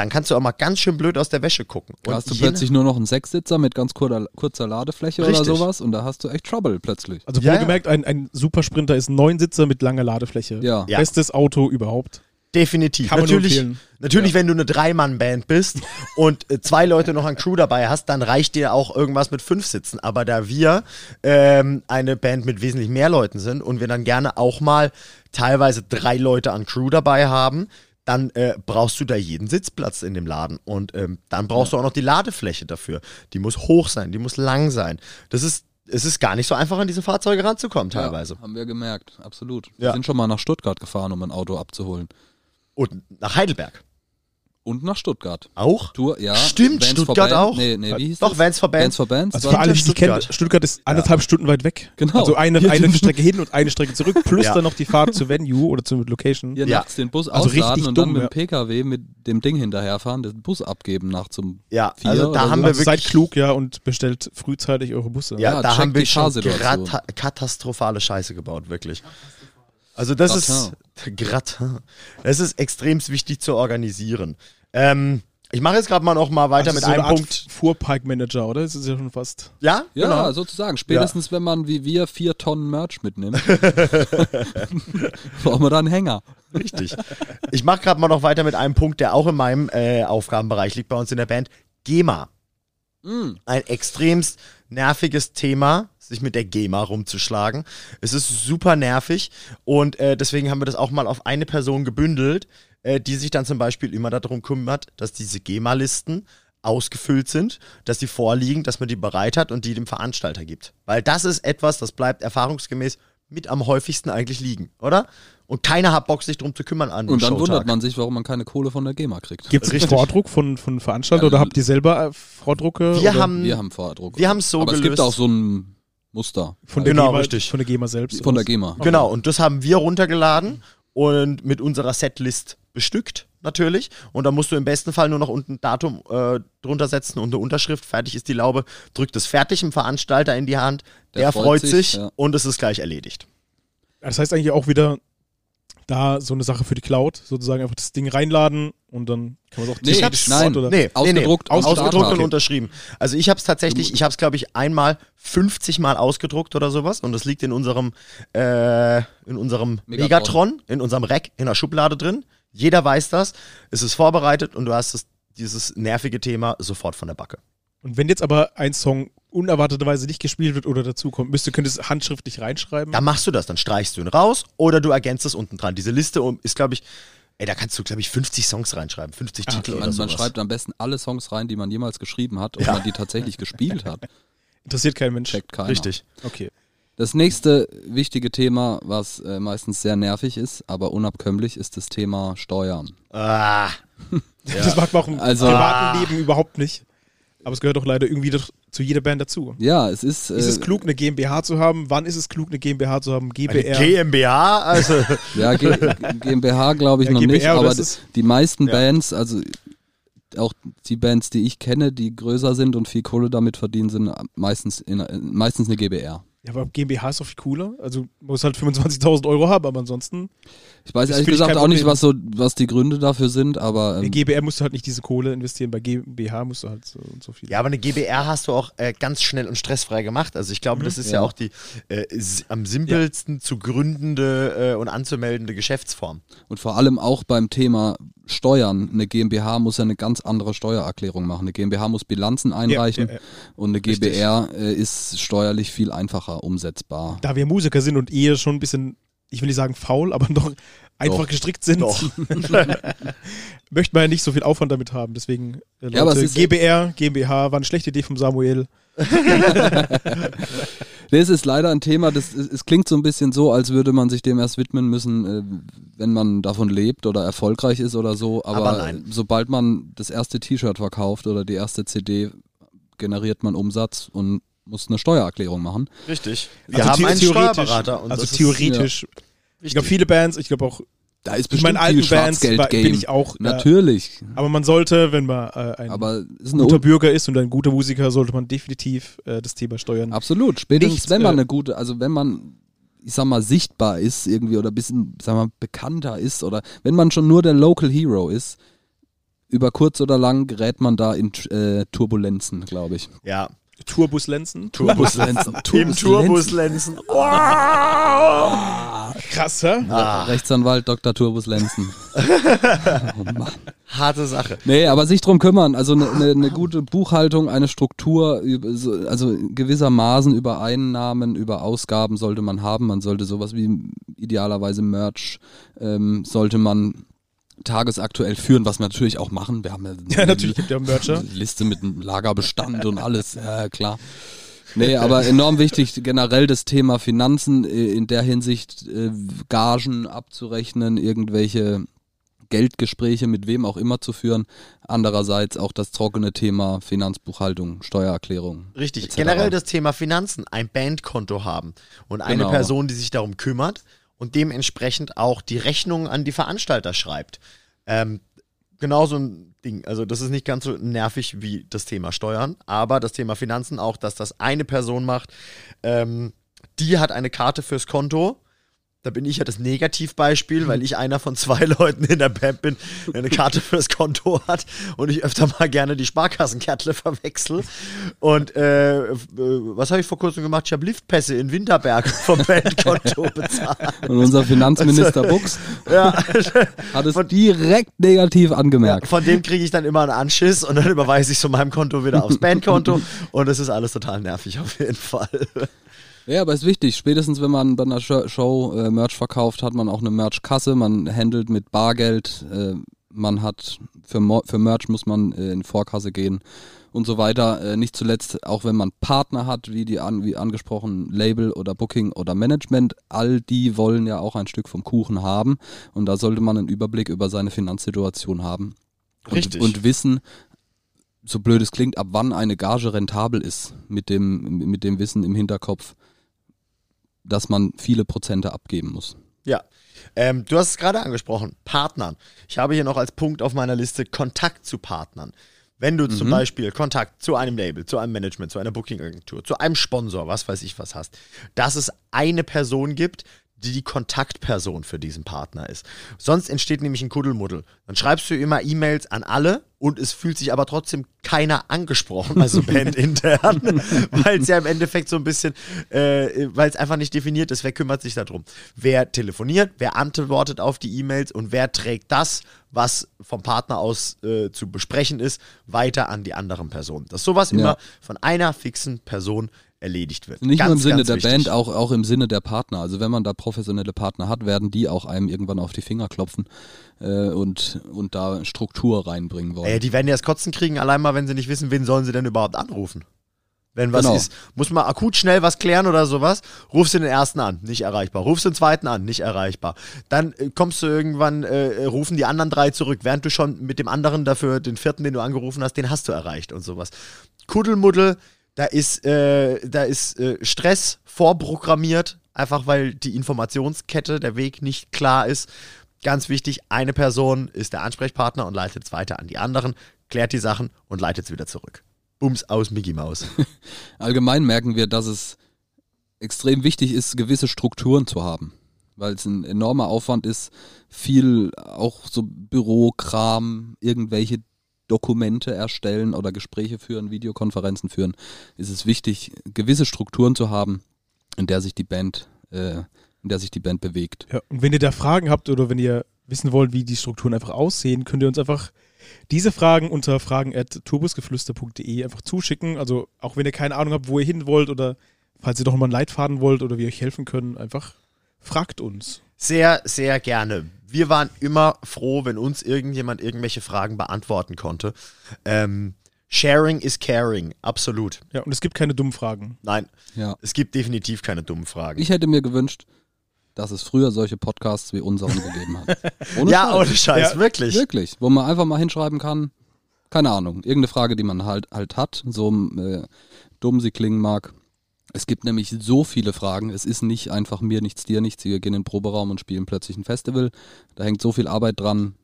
Dann kannst du auch mal ganz schön blöd aus der Wäsche gucken. Da Und hast du plötzlich nur noch einen Sechssitzer mit ganz kurzer, kurzer Ladefläche Richtig. oder sowas und da hast du echt Trouble plötzlich. Also Ja, wohlgemerkt, ein, ein Supersprinter ist ein Neunsitzer mit langer Ladefläche. Ja. Ja. Bestes Auto überhaupt. Definitiv. Kann natürlich, natürlich wenn du eine Drei-Mann-Band bist *laughs* und äh, zwei Leute noch an Crew dabei hast, dann reicht dir auch irgendwas mit fünf Sitzen. Aber da wir ähm, eine Band mit wesentlich mehr Leuten sind und wir dann gerne auch mal teilweise drei Leute an Crew dabei haben, dann äh, brauchst du da jeden Sitzplatz in dem Laden. Und ähm, dann brauchst du auch noch die Ladefläche dafür. Die muss hoch sein, die muss lang sein. Das ist, es ist gar nicht so einfach, an diese Fahrzeuge ranzukommen teilweise. Ja, haben wir gemerkt, absolut. Ja. Wir sind schon mal nach Stuttgart gefahren, um ein Auto abzuholen. Und nach Heidelberg. Und nach Stuttgart. Auch? Tour, ja. Stimmt, for Stuttgart auch. Nee, nee, wie hieß Doch, das? Vans for Bands. Vans for Bands. Also war- für alle, die kennen, Stuttgart. Ist anderthalb Stunden weit weg. Genau. Also eine, *laughs* eine Strecke hin und eine Strecke zurück, plus Ja. dann noch die Fahrt zur Venue oder zur Location. Ja. nachts den Bus Also ausladen richtig und dumm, dann mit ja. dem PKW mit dem Ding hinterherfahren, den Bus abgeben nachts um Ja, vier also da haben so. wir Also seid wirklich klug, ja, und bestellt frühzeitig eure Busse. Ja, Ja, da haben wir schon katastrophale Scheiße gebaut, wirklich. Also das ist *laughs* Gratin. Es ist extrem wichtig zu organisieren. Ähm, ich mache jetzt gerade mal noch mal weiter also mit so einem eine Art Punkt. Fuhrpark-Manager, oder? Das ist ja schon fast. Ja, Ja, genau. sozusagen. Spätestens, wenn man wie wir vier Tonnen Merch mitnimmt, *laughs* brauchen wir da einen Hänger. Richtig. Ich mache gerade mal noch weiter mit einem Punkt, der auch in meinem äh, Aufgabenbereich liegt bei uns in der Band. GEMA. Mm. Ein extremst nerviges Thema, sich mit der GEMA rumzuschlagen. Es ist super nervig und äh, deswegen haben wir das auch mal auf eine Person gebündelt, äh, die sich dann zum Beispiel immer darum kümmert, dass diese GEMA-Listen ausgefüllt sind, dass die vorliegen, dass man die bereit hat und die dem Veranstalter gibt. Weil das ist etwas, das bleibt erfahrungsgemäß mit am häufigsten eigentlich liegen, oder? Und keiner hat Bock, sich drum zu kümmern an Und dann Showtag. wundert man sich, warum man keine Kohle von der GEMA kriegt. Gibt es Richtig. Vordruck von, von Veranstaltern Ja, oder habt ihr selber äh, Vordrucke? Wir oder haben, Wir haben Vordruck. wir haben es so Aber gelöst. es gibt auch so ein Muster. von der Genau, GEMA, richtig. Von der GEMA selbst. Von der GEMA. Genau, und das haben wir runtergeladen und mit unserer Setlist bestückt, natürlich. Und da musst du im besten Fall nur noch unten ein Datum äh, drunter setzen und eine Unterschrift. Fertig ist die Laube. Drückt es fertig im Veranstalter in die Hand. Der, Der freut, freut sich, sich, ja. und es ist gleich erledigt. Das heißt eigentlich auch wieder da so eine Sache für die Cloud, sozusagen einfach das Ding reinladen und dann kann man es auch Nee, theoretisch nein. oder? Nee, Ausgedruckt nee, nee. und ausgedruckt Startmarke. und unterschrieben. Also ich habe es tatsächlich, ich habe es glaube ich einmal 50 Mal ausgedruckt oder sowas und das liegt in unserem äh, in unserem Megatron. Megatron, in unserem Rack in der Schublade drin. Jeder weiß das, es ist vorbereitet und du hast das, dieses nervige Thema sofort von der Backe. Und wenn jetzt aber ein Song unerwarteterweise nicht gespielt wird oder dazukommt, müsste, könntest du es handschriftlich reinschreiben. Da machst du das, dann streichst du ihn raus oder du ergänzt es unten dran. Diese Liste um- ist glaube ich, ey, da kannst du glaube ich 50 Songs reinschreiben, 50 Ah, Titel okay. oder Man, man schreibt am besten alle Songs rein, die man jemals geschrieben hat, ob Ja. man die tatsächlich gespielt hat. *laughs* Interessiert kein Mensch. Checkt keiner. Richtig. Okay. Das nächste wichtige Thema, was äh, meistens sehr nervig ist, aber unabkömmlich, ist das Thema Steuern. Ah, *laughs* Das macht man auch im Also- privaten Leben überhaupt nicht. Aber es gehört doch leider irgendwie doch zu jeder Band dazu. Ja, es ist. Äh, Ist es klug, eine GmbH zu haben? Wann ist es klug, eine GmbH zu haben? eine GBR? GmbH, also *laughs* Ja, G GmbH glaube ich Ja, noch GbR nicht, aber die meisten Ja. Bands, also auch die Bands, die ich kenne, die größer sind und viel Kohle damit verdienen, sind meistens, in, meistens eine GbR. Ja, aber GmbH ist doch viel cooler. Also muss halt 25.000 Euro haben, aber ansonsten. Ich weiß ehrlich gesagt auch nicht, was, so, was die Gründe dafür sind, aber Bei ähm, GBR musst du halt nicht diese Kohle investieren, bei GmbH musst du halt so und so viel. Ja, aber eine GBR hast du auch äh, ganz schnell und stressfrei gemacht. Also ich glaube, das ist ja, Ja. auch die äh, am simpelsten zu gründende äh, und anzumeldende Geschäftsform. und vor allem auch beim Thema Steuern. Eine GmbH muss ja eine ganz andere Steuererklärung machen. Eine GmbH muss Bilanzen einreichen ja, ja. und eine. GbR äh, ist steuerlich viel einfacher umsetzbar. Da wir Musiker sind und eher schon ein bisschen, ich will nicht sagen faul, aber *laughs* doch einfach Doch. gestrickt sind, Doch. *laughs* möchte man ja nicht so viel Aufwand damit haben. Deswegen, äh, Leute, Ja, aber es ist- GBR, GmbH war eine schlechte Idee vom Samuel. *laughs* Nee, es ist leider ein Thema, das, es, es klingt so ein bisschen so, als würde man sich dem erst widmen müssen, äh, wenn man davon lebt oder erfolgreich ist oder so. Aber, Aber nein. sobald man das erste T-Shirt verkauft oder die erste CD, generiert man Umsatz und muss eine Steuererklärung machen. Richtig. Wir Also haben einen theoretisch- Steuerberater. Und Also das theoretisch. Ich glaube, viele Bands, ich glaube auch, Da ist bestimmt alten viel Bands war, Schwarzgeld-Game. bin ich auch. Äh, Natürlich. aber man sollte, wenn man äh, ein ist guter Un Bürger ist und ein guter Musiker, sollte man definitiv äh, das Thema steuern. Absolut. Spätestens Nicht, wenn man äh, eine gute, also wenn man, ich sag mal, sichtbar ist irgendwie oder ein bisschen, sag mal, bekannter ist oder wenn man schon nur der Local Hero ist, über kurz oder lang gerät man da in äh, Turbulenzen, glaube ich. Ja. Tourbus Lenzen. Turbuslenzen. *laughs* Im Turbuslenzen. Turbuslenzen. Krass, krass, hä? Ah, Rechtsanwalt Dr. Turbus Lenzen. *laughs* oh Mann. harte Sache. Nee, aber sich drum kümmern. Also eine ne, ne gute Buchhaltung, eine Struktur, also gewissermaßen über Einnahmen, über Ausgaben sollte man haben. Man sollte sowas wie idealerweise Merch, ähm, sollte man tagesaktuell führen, was wir natürlich auch machen. Wir haben ja, *laughs* Ja, natürlich gibt ja Mercher. eine Liste mit einem Lagerbestand und alles, ja klar. Nee, aber enorm wichtig generell das Thema Finanzen äh, in der Hinsicht äh, Gagen abzurechnen, irgendwelche Geldgespräche mit wem auch immer zu führen. Andererseits auch das trockene Thema Finanzbuchhaltung, Steuererklärung. Richtig. etc. Generell das Thema Finanzen, ein Bandkonto haben und eine Genau. Person, die sich darum kümmert und dementsprechend auch die Rechnungen an die Veranstalter schreibt. Ähm, genau so ein Ding. Also das ist nicht ganz so nervig wie das Thema Steuern, aber das Thema Finanzen auch, dass das eine Person macht, ähm, die hat eine Karte fürs Konto. Da bin ich ja das Negativbeispiel, weil ich einer von zwei *laughs* Leuten in der Band bin, der eine Karte fürs Konto hat und ich öfter mal gerne die Sparkassenkärtle verwechsel. Und äh, äh, was habe ich vor kurzem gemacht? Ich habe Liftpässe in Winterberg *laughs* vom Bandkonto *laughs* bezahlt. Und unser Finanzminister Bux Ja, hat es direkt negativ angemerkt. von dem kriege ich dann immer einen Anschiss und dann überweise ich es von meinem Konto wieder aufs Bandkonto und es ist alles total nervig auf jeden Fall. Ja, aber ist wichtig. Spätestens, wenn man bei einer Sho- Show äh, Merch verkauft, hat man auch eine Merch-Kasse. Man handelt mit Bargeld. Äh, man hat für, Mo für Merch muss man äh, in Vorkasse gehen und so weiter. Äh, nicht zuletzt, auch wenn man Partner hat, wie die an, wie angesprochen Label oder Booking oder Management, all die wollen ja auch ein Stück vom Kuchen haben und da sollte man einen Überblick über seine Finanzsituation haben. Und, Richtig. Und wissen, so blöd es klingt, ab wann eine Gage rentabel ist, mit dem, mit dem Wissen im Hinterkopf, dass man viele Prozente abgeben muss. Ja. Ähm, du hast es gerade angesprochen, Partnern. Ich habe hier noch als Punkt auf meiner Liste Kontakt zu Partnern. Wenn du zum Beispiel Kontakt zu einem Label, zu einem Management, zu einer Booking-Agentur, zu einem Sponsor, was weiß ich was hast, dass es eine Person gibt, die die Kontaktperson für diesen Partner ist. Sonst entsteht nämlich ein Kuddelmuddel. Dann schreibst du immer E-Mails an alle und es fühlt sich aber trotzdem keiner angesprochen, also *laughs* bandintern, weil es ja im Endeffekt so ein bisschen, äh, weil es einfach nicht definiert ist, wer kümmert sich darum. Wer telefoniert, wer antwortet auf die E-Mails und wer trägt das, was vom Partner aus äh, zu besprechen ist, weiter an die anderen Personen. Dass sowas Ja. immer von einer fixen Person erledigt wird. Nicht nur im Ganz, Sinne ganz der wichtig. Band, auch, auch im Sinne der Partner. Also wenn man da professionelle Partner hat, werden die auch einem irgendwann auf die Finger klopfen äh, und, und da Struktur reinbringen wollen. Ey, die werden ja das Kotzen kriegen, allein mal, wenn sie nicht wissen, wen sollen sie denn überhaupt anrufen. Wenn was Genau. ist, muss man akut schnell was klären oder sowas, rufst du den ersten an, nicht erreichbar. Rufst du den zweiten an, nicht erreichbar. Dann äh, kommst du irgendwann, äh, rufen die anderen drei zurück, während du schon mit dem anderen dafür, den vierten, den du angerufen hast, den hast du erreicht und sowas. Kuddelmuddel, da ist, äh, da ist äh, Stress vorprogrammiert, einfach weil die Informationskette, der Weg nicht klar ist. Ganz wichtig, eine Person ist der Ansprechpartner und leitet es weiter an die anderen, klärt die Sachen und leitet es wieder zurück. Bums aus Mickey Maus. *laughs* Allgemein merken wir, dass es extrem wichtig ist, gewisse Strukturen zu haben. Weil es ein enormer Aufwand ist, viel auch so Bürokram, irgendwelche Dokumente erstellen oder Gespräche führen, Videokonferenzen führen, ist es wichtig, gewisse Strukturen zu haben, in der sich die Band, äh, in der sich die Band bewegt. Ja, und wenn ihr da Fragen habt oder wenn ihr wissen wollt, wie die Strukturen einfach aussehen, könnt ihr uns einfach diese Fragen unter fragen.turbusgeflüster.de einfach zuschicken. Also auch wenn ihr keine Ahnung habt, wo ihr hin wollt oder falls ihr doch mal einen Leitfaden wollt oder wir euch helfen können, einfach fragt uns. Sehr, sehr gerne. Wir waren immer froh, wenn uns irgendjemand irgendwelche Fragen beantworten konnte. Ähm, sharing is caring, absolut. Ja, und es gibt keine dummen Fragen. Nein, Ja. es gibt definitiv keine dummen Fragen. Ich hätte mir gewünscht, dass es früher solche Podcasts wie unseren gegeben hat. *laughs* Ohne ja, Scheiß. ohne Scheiß, Ja, wirklich. Wirklich, wo man einfach mal hinschreiben kann, keine Ahnung, irgendeine Frage, die man halt halt hat, so äh, dumm sie klingen mag. Es gibt nämlich so viele Fragen. Es ist nicht einfach mir nichts, dir nichts. Wir gehen in den Proberaum und spielen plötzlich ein Festival. Da hängt so viel Arbeit dran.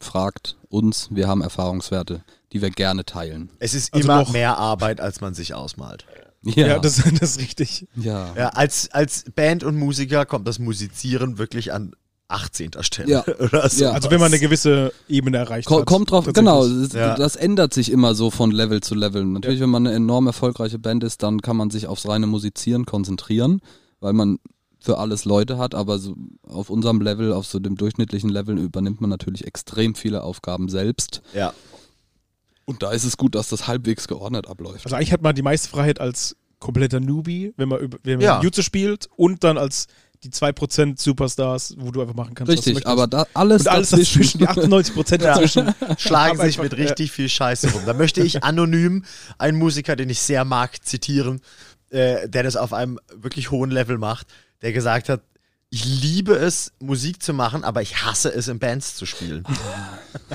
Fragt uns, wir haben Erfahrungswerte, die wir gerne teilen. Es ist Also immer mehr Arbeit, als man sich ausmalt. Ja, Ja, das, *laughs* das ist richtig. ja. Ja, als, als Band und Musiker kommt das Musizieren wirklich an 18. Stelle. Ja. *laughs* Oder so. Ja. Also wenn man eine gewisse Ebene erreicht Ko hat. kommt drauf, genau, Ja. das ändert sich immer so von Level zu Level. Natürlich, wenn man eine enorm erfolgreiche Band ist, dann kann man sich aufs reine Musizieren konzentrieren, weil man für alles Leute hat, aber so auf unserem Level, auf so dem durchschnittlichen Level übernimmt man natürlich extrem viele Aufgaben selbst. Ja. Und da ist es gut, dass das halbwegs geordnet abläuft. Also eigentlich hat man die meiste Freiheit als kompletter Newbie, wenn man, über, wenn man Ja. Jutze spielt und dann als die 2% Superstars, wo du einfach machen kannst, was du Richtig, aber da alles, und alles dazwischen. dazwischen, die 98% *laughs* Ja. dazwischen. Schlagen Aber sich mit richtig viel Scheiße rum. Da möchte ich anonym einen Musiker, den ich sehr mag, zitieren, äh, der das auf einem wirklich hohen Level macht, der gesagt hat, ich liebe es, Musik zu machen, aber ich hasse es, in Bands zu spielen.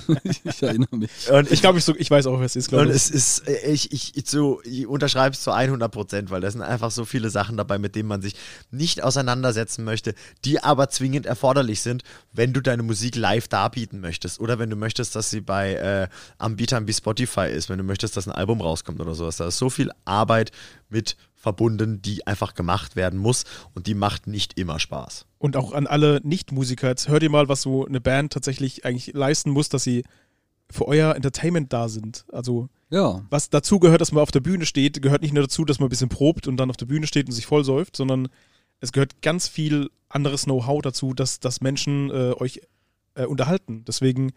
*laughs* ich erinnere mich. Und Ich glaube, ich, so, ich weiß auch, wer es ist, glaube Und ich. es ist, äh, ich, ich, ich, so, ich unterschreibe es zu 100 Prozent, weil da sind einfach so viele Sachen dabei, mit denen man sich nicht auseinandersetzen möchte, die aber zwingend erforderlich sind, wenn du deine Musik live darbieten möchtest. Oder wenn du möchtest, dass sie bei äh, Anbietern wie Spotify ist, wenn du möchtest, dass ein Album rauskommt oder sowas. Da ist so viel Arbeit mit verbunden, die einfach gemacht werden muss und die macht nicht immer Spaß. Und auch an alle Nicht-Musiker, jetzt hört ihr mal, was so eine Band tatsächlich eigentlich leisten muss, dass sie für euer Entertainment da sind. Also Ja, was dazu gehört, dass man auf der Bühne steht, gehört nicht nur dazu, dass man ein bisschen probt und dann auf der Bühne steht und sich vollsäuft, sondern es gehört ganz viel anderes Know-how dazu, dass, dass Menschen äh, euch äh, unterhalten. Deswegen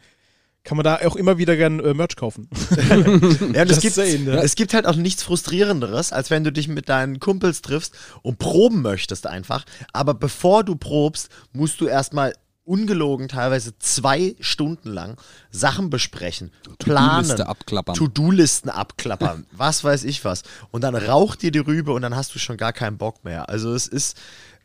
kann man da auch immer wieder gern äh, Merch kaufen. *laughs* Ja, Just gibt, saying, ja. es gibt halt auch nichts Frustrierenderes, als wenn du dich mit deinen Kumpels triffst und proben möchtest einfach. Aber bevor du probst, musst du erstmal ungelogen teilweise zwei Stunden lang Sachen besprechen, planen, To-Do-Liste abklappern. To-Do-Listen abklappern, *laughs* was weiß ich was. Und dann raucht dir die Rübe und dann hast du schon gar keinen Bock mehr. Also es ist,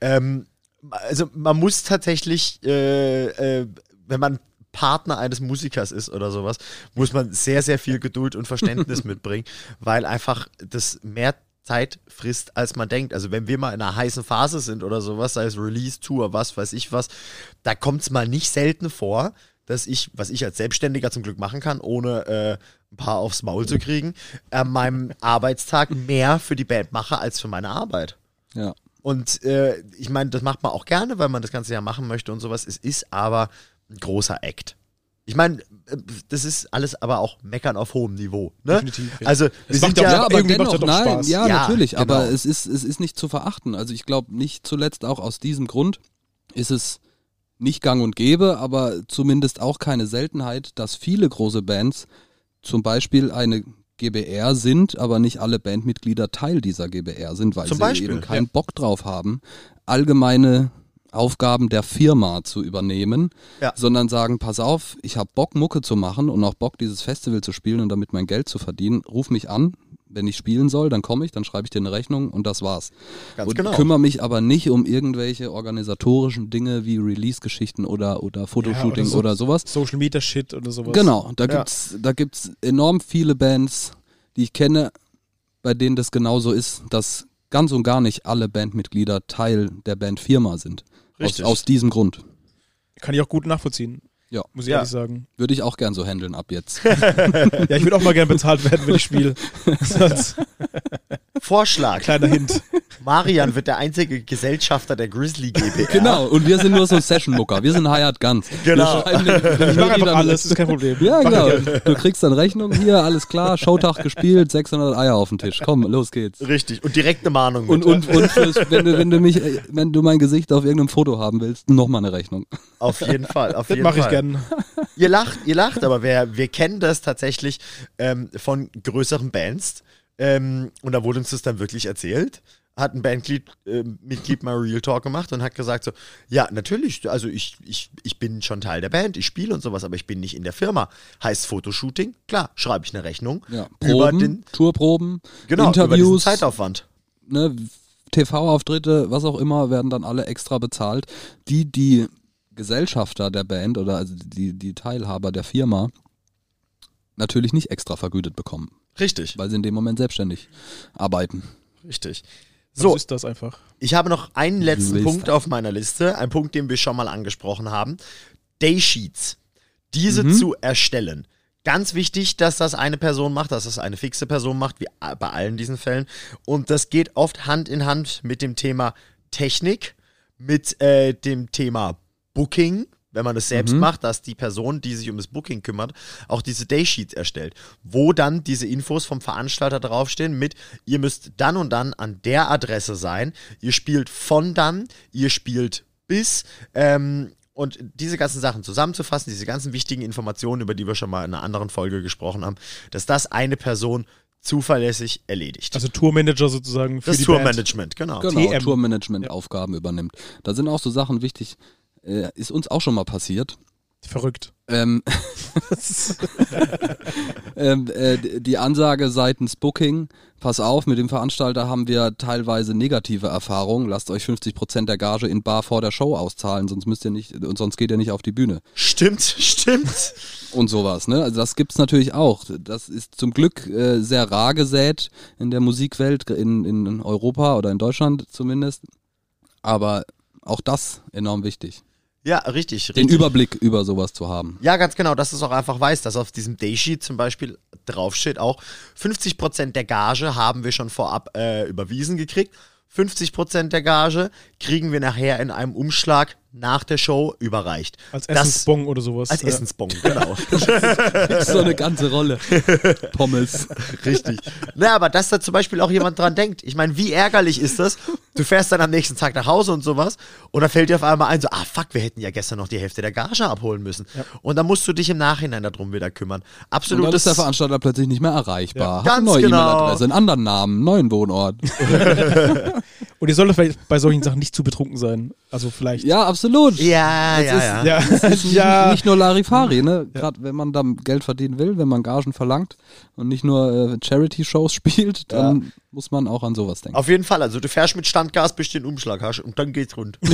ähm, also man muss tatsächlich, äh, äh, wenn man Partner eines Musikers ist oder sowas, muss man sehr, sehr viel Geduld und Verständnis *laughs* mitbringen, weil einfach das mehr Zeit frisst, als man denkt. Also wenn wir mal in einer heißen Phase sind oder sowas, sei es Release, Tour, was weiß ich was, da kommt es mal nicht selten vor, dass ich, was ich als Selbstständiger zum Glück machen kann, ohne äh, ein paar aufs Maul zu kriegen, an meinem Arbeitstag mehr für die Band mache als für meine Arbeit. ja. Und äh, ich meine, das macht man auch gerne, weil man das Ganze ja machen möchte und sowas. Es ist aber ein großer Act. Ich meine, äh, das ist alles aber auch Meckern auf hohem Niveau. Ne? Definitiv, ja. Also, wir Es sind macht ja ja, Ja, aber irgendwie macht dennoch, das doch nein, Spaß. ja, Ja, natürlich, genau. aber es ist, es ist nicht zu verachten. Also ich glaube nicht zuletzt auch aus diesem Grund ist es nicht gang und gäbe, aber zumindest auch keine Seltenheit, dass viele große Bands zum Beispiel eine GBR sind, aber nicht alle Bandmitglieder Teil dieser GBR sind, weil Zum sie Beispiel, eben keinen Bock drauf haben, allgemeine Aufgaben der Firma zu übernehmen, Ja. sondern sagen, pass auf, ich habe Bock, Mucke zu machen und auch Bock, dieses Festival zu spielen und damit mein Geld zu verdienen. Ruf mich an, wenn ich spielen soll, dann komme ich, dann schreibe ich dir eine Rechnung und das war's. Ganz und genau. kümmere mich aber nicht um irgendwelche organisatorischen Dinge wie Release-Geschichten oder, oder Fotoshooting Ja, oder oder, so- sowas. Social Media Shit oder sowas. Genau, da Ja. gibt's, da gibt's enorm viele Bands, die ich kenne, bei denen das genauso ist, dass ganz und gar nicht alle Bandmitglieder Teil der Bandfirma sind. Aus, Richtig. aus diesem Grund. Kann ich auch gut nachvollziehen. Ja. Muss ich Ja. ehrlich sagen. Würde ich auch gern so handeln ab jetzt. *laughs* Ja, ich würde auch mal gerne bezahlt werden, wenn ich spiele. *laughs* Vorschlag. kleiner Hint. Marian wird der einzige Gesellschafter der Grizzly GBR. *laughs* genau, und wir sind nur so Session-Mucker. Wir sind Hired Guns. Genau. Wir den, den Ich mache einfach dann- alles, ist kein Problem. Ja, genau. Du kriegst dann Rechnung hier, alles klar, Showtag gespielt, 600 Eier auf den Tisch. Komm, los geht's. Richtig. Und direkte Mahnung. Und, mit. und, und fürs, wenn, du, wenn, du mich, *laughs* wenn du mein Gesicht auf irgendeinem Foto haben willst, nochmal eine Rechnung. Auf jeden Fall. Auf Das jeden mache ich Fall. gern. Ihr lacht, ihr lacht, aber wir, wir kennen das tatsächlich ähm, von größeren Bands. Ähm, und da wurde uns das dann wirklich erzählt. Hat ein Bandmitglied äh, Mitglied mal Real Talk gemacht und hat gesagt so, ja, natürlich, also ich, ich, ich bin schon Teil der Band, ich spiele und sowas, aber ich bin nicht in der Firma. Heißt Fotoshooting, klar, schreibe ich eine Rechnung Ja, über Proben, den, Tourproben, genau, über Interviews, Zeitaufwand. ne, TV-Auftritte, was auch immer, werden dann alle extra bezahlt. Die, die Gesellschafter der Band oder also die, die Teilhaber der Firma natürlich nicht extra vergütet bekommen, Richtig, weil sie in dem Moment selbstständig arbeiten. richtig. So So, ist das einfach. Ich habe noch einen letzten Punkt das. auf meiner Liste, ein Punkt, den wir schon mal angesprochen haben. Daysheets. Diese Mhm. zu erstellen. Ganz wichtig, dass das eine Person macht, dass das eine fixe Person macht, wie bei allen diesen Fällen. Und das geht oft Hand in Hand mit dem Thema Technik, mit äh, dem Thema Booking, wenn man es selbst Mhm. macht, dass die Person, die sich um das Booking kümmert, auch diese Daysheets erstellt, wo dann diese Infos vom Veranstalter draufstehen mit, ihr müsst dann und dann an der Adresse sein, ihr spielt von dann, ihr spielt bis, ähm, und diese ganzen Sachen zusammenzufassen, diese ganzen wichtigen Informationen, über die wir schon mal in einer anderen Folge gesprochen haben, dass das eine Person zuverlässig erledigt. Also Tourmanager sozusagen für das die. Tourmanagement, genau. genau, TM. Tourmanagement-Aufgaben übernimmt. Da sind auch so Sachen wichtig. Äh, ist uns auch schon mal passiert. Verrückt. Ähm, *laughs* ähm, äh, die Ansage seitens Booking, pass auf, mit dem Veranstalter haben wir teilweise negative Erfahrungen. Lasst euch 50% der Gage in Bar vor der Show auszahlen, sonst müsst ihr nicht, und sonst geht ihr nicht auf die Bühne. Stimmt, *laughs* stimmt. Und sowas, ne? Also das gibt's natürlich auch. Das ist zum Glück äh, sehr rar gesät in der Musikwelt, in, in Europa oder in Deutschland zumindest. Aber auch das enorm wichtig. Ja, richtig. Den richtig. Überblick über sowas zu haben. Ja, ganz genau, dass du es auch einfach weißt, dass auf diesem Daysheet zum Beispiel draufsteht auch, 50% der Gage haben wir schon vorab äh, überwiesen gekriegt. 50% der Gage kriegen wir nachher in einem Umschlag nach der Show überreicht. Als Das- Essensbon oder sowas. Als ja. Essensbon, genau. *laughs* so eine ganze Rolle. Pommes. Richtig. Na, aber dass da zum Beispiel auch jemand dran denkt. Ich meine, wie ärgerlich ist das? Du fährst dann am nächsten Tag nach Hause und sowas und da fällt dir auf einmal ein, so, ah fuck, wir hätten ja gestern noch die Hälfte der Gage abholen müssen. Und dann musst du dich im Nachhinein darum wieder kümmern. Und Absolut. dann ist der Veranstalter plötzlich nicht mehr erreichbar. Ja, Hat eine ganz neue genau. E-Mail-Adresse, einen anderen Namen, einen neuen Wohnort. *laughs* Und ihr solltet vielleicht bei solchen Sachen nicht zu betrunken sein. Also vielleicht. Ja, absolut. ja, ja, ist- ja. Ja. Nicht, ja. nicht nur Larifari, ne? Gerade wenn man da Geld verdienen will, wenn man Gagen verlangt und nicht nur äh, Charity-Shows *laughs* spielt, dann muss man auch an sowas denken. Auf jeden Fall. Also du fährst mit Standgas, bis du den Umschlag hast und dann geht's rund. *laughs*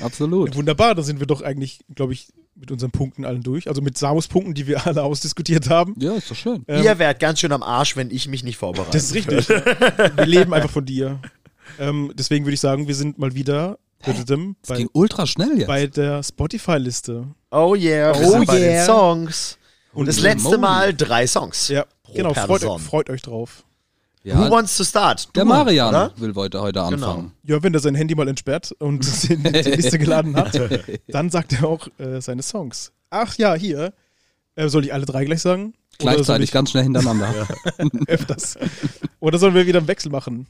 Absolut. Wunderbar, da sind wir doch eigentlich, glaube ich, mit unseren Punkten allen durch. Also mit Samus Punkten, die wir *laughs* alle ausdiskutiert haben. Ja, ist doch schön. Ähm, Ihr wärt ganz schön am Arsch, wenn ich mich nicht vorbereite. Das ist richtig. wir leben einfach von dir. Ähm, deswegen würde ich sagen, wir sind mal wieder Das bei, ging ultra schnell jetzt. bei der Spotify-Liste. Oh yeah, wir Oh sind bei den yeah. Songs. Und das letzte. Mal drei Songs. Ja, Pro genau. Freut, euch- freut euch drauf. Who ja, wants to start? der Du, Marian oder? will heute, heute anfangen. Ja, wenn er sein Handy mal entsperrt und *laughs* die Liste geladen hat, dann sagt er auch äh, seine Songs. Ach ja, hier. Äh, soll ich alle drei gleich sagen? Gleichzeitig ich ganz schnell hintereinander. *laughs* öfters? Oder sollen wir wieder einen Wechsel machen?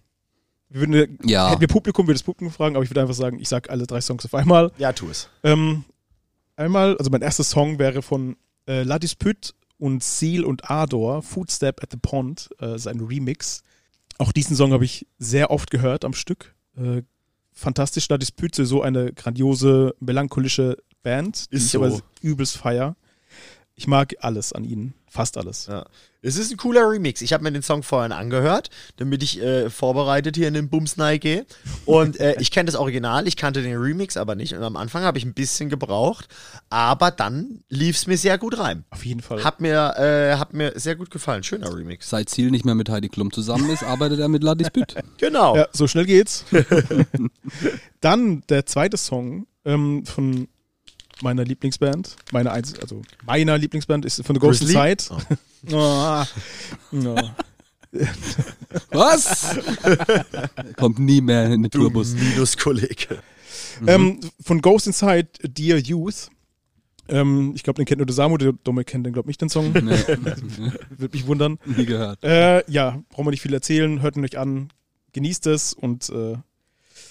Wir würden, Ja. Hätten wir Publikum, würde das Publikum fragen, aber ich würde einfach sagen, ich sage alle drei Songs auf einmal. Ja, tu es. Ähm, einmal, also mein erster Song wäre von äh, La Dispute und Seal und Ador, Footstep at the Pond, äh, ist ein Remix. Auch diesen Song habe ich sehr oft gehört am Stück. Äh, fantastisch, La Dispute, so eine grandiose, melancholische Band, die Ist ich so. aber übelst feier. Ich mag alles an ihnen, fast alles. Ja. Es ist ein cooler Remix. Ich habe mir den Song vorhin angehört, damit ich äh, vorbereitet hier in den Bumsnei gehe. Und äh, ich kenne das Original, ich kannte den Remix aber nicht. Und am Anfang habe ich ein bisschen gebraucht, aber dann lief es mir sehr gut rein. Auf jeden Fall. Hat mir, äh, hat mir sehr gut gefallen. Schöner Remix. Seit Ziel nicht mehr mit Heidi Klum zusammen ist, arbeitet er mit La Dispute. *laughs* Genau. Ja, so schnell geht's. *laughs* Dann der zweite Song ähm, von meiner Lieblingsband, meine Einz also meiner Lieblingsband ist von The Ghost Grizzly? Inside. Oh. *laughs* Ja. *laughs* Was? Kommt nie mehr in den Tourbus. Minuskollege. Ähm, von Ghost Inside, Dear Youth. Ähm, ich glaube, den kennt nur der Samu, der Domme kennt den, glaube ich, nicht, den Song. Nee, *laughs* Würde mich wundern. nie gehört. Äh, ja, brauchen wir nicht viel erzählen. Hört ihn euch an, genießt es und äh,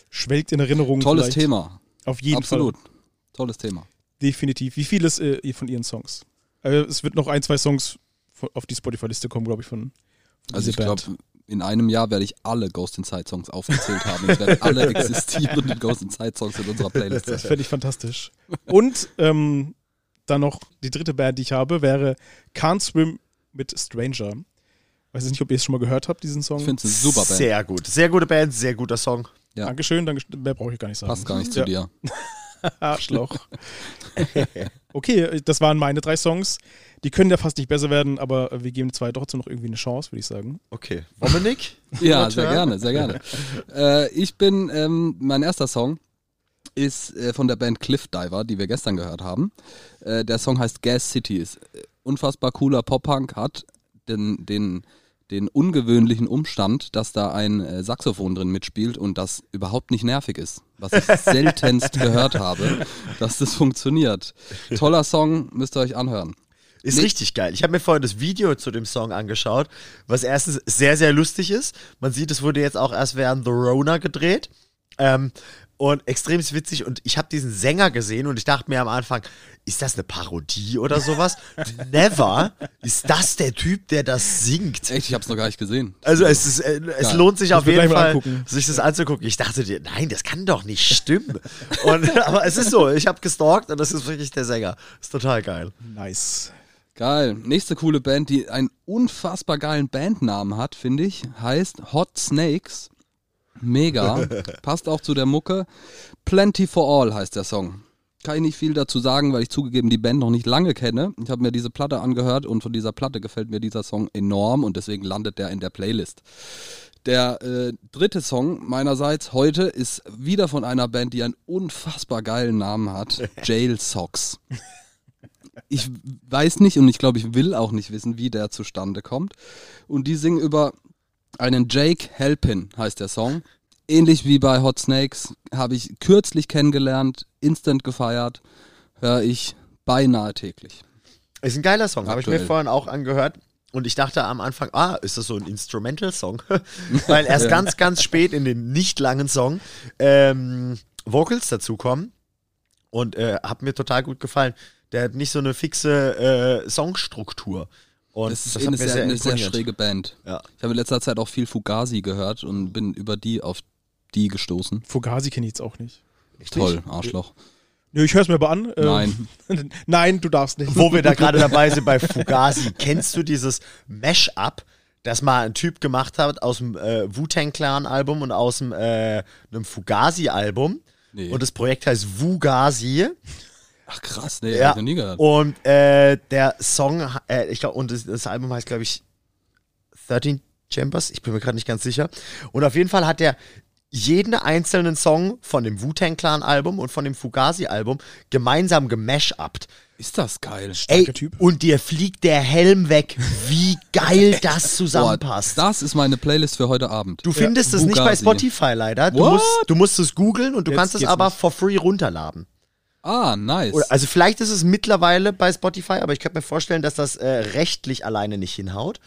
schwelgt in Erinnerungen. Tolles vielleicht. Thema. Auf jeden Absolut. Fall. Tolles Thema. Definitiv. Wie viel ist äh, von ihren Songs? Äh, es wird noch ein, zwei Songs von- auf die Spotify-Liste kommen, glaube ich, von, von Also ich glaube, in einem Jahr werde ich alle Ghost Inside Songs aufgezählt haben. Es werden alle *laughs* existierenden Ghost Inside Songs in unserer Playlist Das sein. fände ich fantastisch. Und ähm, dann noch die dritte Band, die ich habe, wäre Can't Swim mit Stranger. Weiß ich nicht, ob ihr es schon mal gehört habt, diesen Song. Ich finde es eine super Band. Sehr gut. Sehr gute Band, sehr guter Song. Ja. Dankeschön, Dankeschön. Mehr brauche ich gar nicht sagen. Passt gar nicht zu Ja. dir. *laughs* *laughs* Arschloch. *laughs* okay, das waren meine drei Songs. Die können ja fast nicht besser werden, aber wir geben zwei trotzdem noch irgendwie eine Chance, würde ich sagen. Okay. Dominik? *laughs* Ja, sehr gerne, sehr gerne. äh, ich bin, ähm, mein erster Song ist äh, von der Band Cliff Diver, die wir gestern gehört haben. Äh, der Song heißt Gas City, ist äh, unfassbar cooler Pop-Punk, hat den, den den ungewöhnlichen Umstand, dass da ein äh, Saxophon drin mitspielt und das überhaupt nicht nervig ist. Was ich *laughs* seltenst gehört habe, dass das funktioniert. Toller Song, müsst ihr euch anhören. Ist Nee. richtig geil. Ich habe mir vorhin das Video zu dem Song angeschaut, was erstens sehr, sehr lustig ist. Man sieht, es wurde jetzt auch erst während The Rona gedreht. Ähm, und extrem witzig. Und ich habe diesen Sänger gesehen und ich dachte mir am Anfang, ist das eine Parodie oder sowas? *laughs* Never. Ist das der Typ, der das singt? Echt, ich hab's noch gar nicht gesehen. Also es, ist, äh, es Geil. lohnt sich auf jeden Fall, angucken. sich das anzugucken. Ich dachte dir, nein, das kann doch nicht stimmen. und, *laughs* aber es ist so, ich habe gestalkt und das ist wirklich der Sänger. Ist total geil. Nice. Geil. Nächste coole Band, die einen unfassbar geilen Bandnamen hat, finde ich, heißt Hot Snakes. Mega. *laughs* Passt auch zu der Mucke. Plenty for All heißt der Song. Kann ich nicht viel dazu sagen, weil ich zugegeben die Band noch nicht lange kenne. Ich habe mir diese Platte angehört und von dieser Platte gefällt mir dieser Song enorm und deswegen landet der in der Playlist. Der äh, dritte Song meinerseits heute ist wieder von einer Band, die einen unfassbar geilen Namen hat. *laughs* Jail Socks. Ich weiß nicht und ich glaube, ich will auch nicht wissen, wie der zustande kommt. Und die singen über einen Jake Helpin, heißt der Song. Ähnlich wie bei Hot Snakes habe ich kürzlich kennengelernt, instant gefeiert, höre ich beinahe täglich. Ist ein geiler Song, habe ich mir vorhin auch angehört. Und ich dachte am Anfang, ah, ist das so ein Instrumental-Song? *laughs* Weil erst ganz, ganz spät in den nicht langen Song ähm, Vocals dazukommen. Und äh, hat mir total gut gefallen. Der hat nicht so eine fixe äh, Songstruktur. Und Das ist das eh eine mir sehr, eine sehr schräge Band. Ja. Ich habe in letzter Zeit auch viel Fugazi gehört und bin über die auf die gestoßen. Fugazi kenne ich jetzt auch nicht. Toll, Arschloch. Nö, ich höre es mir aber an. Ähm, Nein. *laughs* Nein, du darfst nicht. Wo wir da gerade *laughs* dabei sind bei Fugazi, kennst du dieses Mash-up, das mal ein Typ gemacht hat aus dem äh, Wu-Tang Clan-Album und aus dem, äh, einem Fugazi-Album? Nee. Und das Projekt heißt Wugazi. Ach krass, nee, Ja. hab ich noch nie gehört. Und äh, der Song, äh, ich glaube, und das, das Album heißt, glaube ich, 13 Chambers, ich bin mir gerade nicht ganz sicher. Und auf jeden Fall hat der jeden einzelnen Song von dem Wu-Tang Clan-Album und von dem Fugazi-Album gemeinsam gemashupt. Ist das geil. Ey, Typ. und dir fliegt der Helm weg. Wie geil *laughs* das Boah, zusammenpasst. das ist meine Playlist für heute Abend. Du findest es nicht bei Fugazi. Spotify leider. Du What? musst, du musst es googeln und du Jetzt kannst es aber nicht. for free runterladen. Ah, nice. Oder, also vielleicht ist es mittlerweile bei Spotify, aber ich könnte mir vorstellen, dass das äh, rechtlich alleine nicht hinhaut.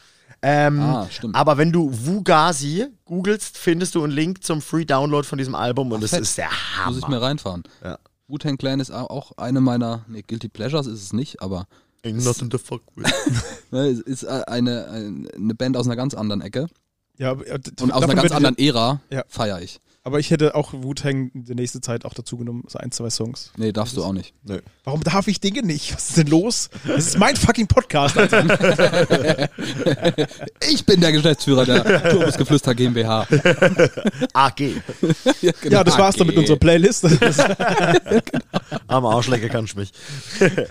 Ähm, Ah, stimmt. Aber wenn du Wugazi googelst, findest du einen Link zum Free Download von diesem Album und es ist der Muss ich Hammer. mir reinfahren. Ja. Wu-Tang Clan ist au- auch eine meiner, nee, Guilty Pleasures ist es nicht, aber Ain't nothing to fuck with. *laughs* ne, ist äh, eine, eine Band aus einer ganz anderen Ecke Ja, äh, und aus einer ganz anderen Ära Ja. feiere ich. Aber ich hätte auch Wu-Tang in der nächsten Zeit auch dazu genommen, so ein, zwei Songs. Nee, darfst du auch nicht. Nö. Warum darf ich Dinge nicht? Was ist denn los? Das ist mein fucking Podcast, Alter. *laughs* Ich bin der Geschäftsführer der Turbusgeflüster GmbH. *laughs* AG. *laughs* ja, genau. Ja, das war's dann mit unserer Playlist. Am Arschlecker kannst du mich. Herr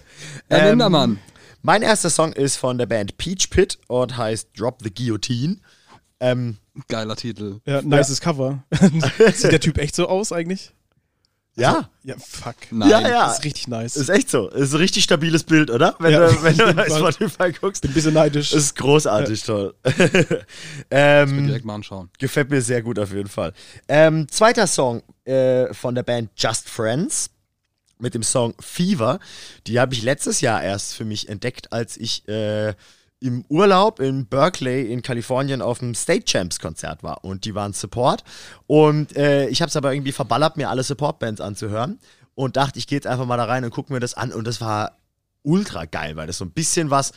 Ähm, Lindermann. Mein erster Song ist von der Band Peach Pit und heißt Drop the Guillotine. Ähm, Geiler Titel. ja, nices Cover. *laughs* Sieht der Typ echt so aus eigentlich? ja, Ja, fuck. Nein. ja, ja. Ist richtig nice. Ist echt so. Ist ein richtig stabiles Bild, oder? Wenn Ja, du, wenn du *laughs* auf jeden bei Fall. Spotify guckst. Bin ein bisschen neidisch. Ist großartig toll. *laughs* Ich ähm, direkt mal anschauen. gefällt mir sehr gut auf jeden Fall. Ähm, zweiter Song äh, von der Band Just Friends mit dem Song Fever. Die habe ich letztes Jahr erst für mich entdeckt, als ich äh, im Urlaub in Berkeley in Kalifornien auf dem State Champs Konzert war und die waren Support. Und äh, ich habe es aber irgendwie verballert, mir alle Support-Bands anzuhören und dachte, ich gehe jetzt einfach mal da rein und gucke mir das an. Und das war ultra geil, weil das so ein bisschen was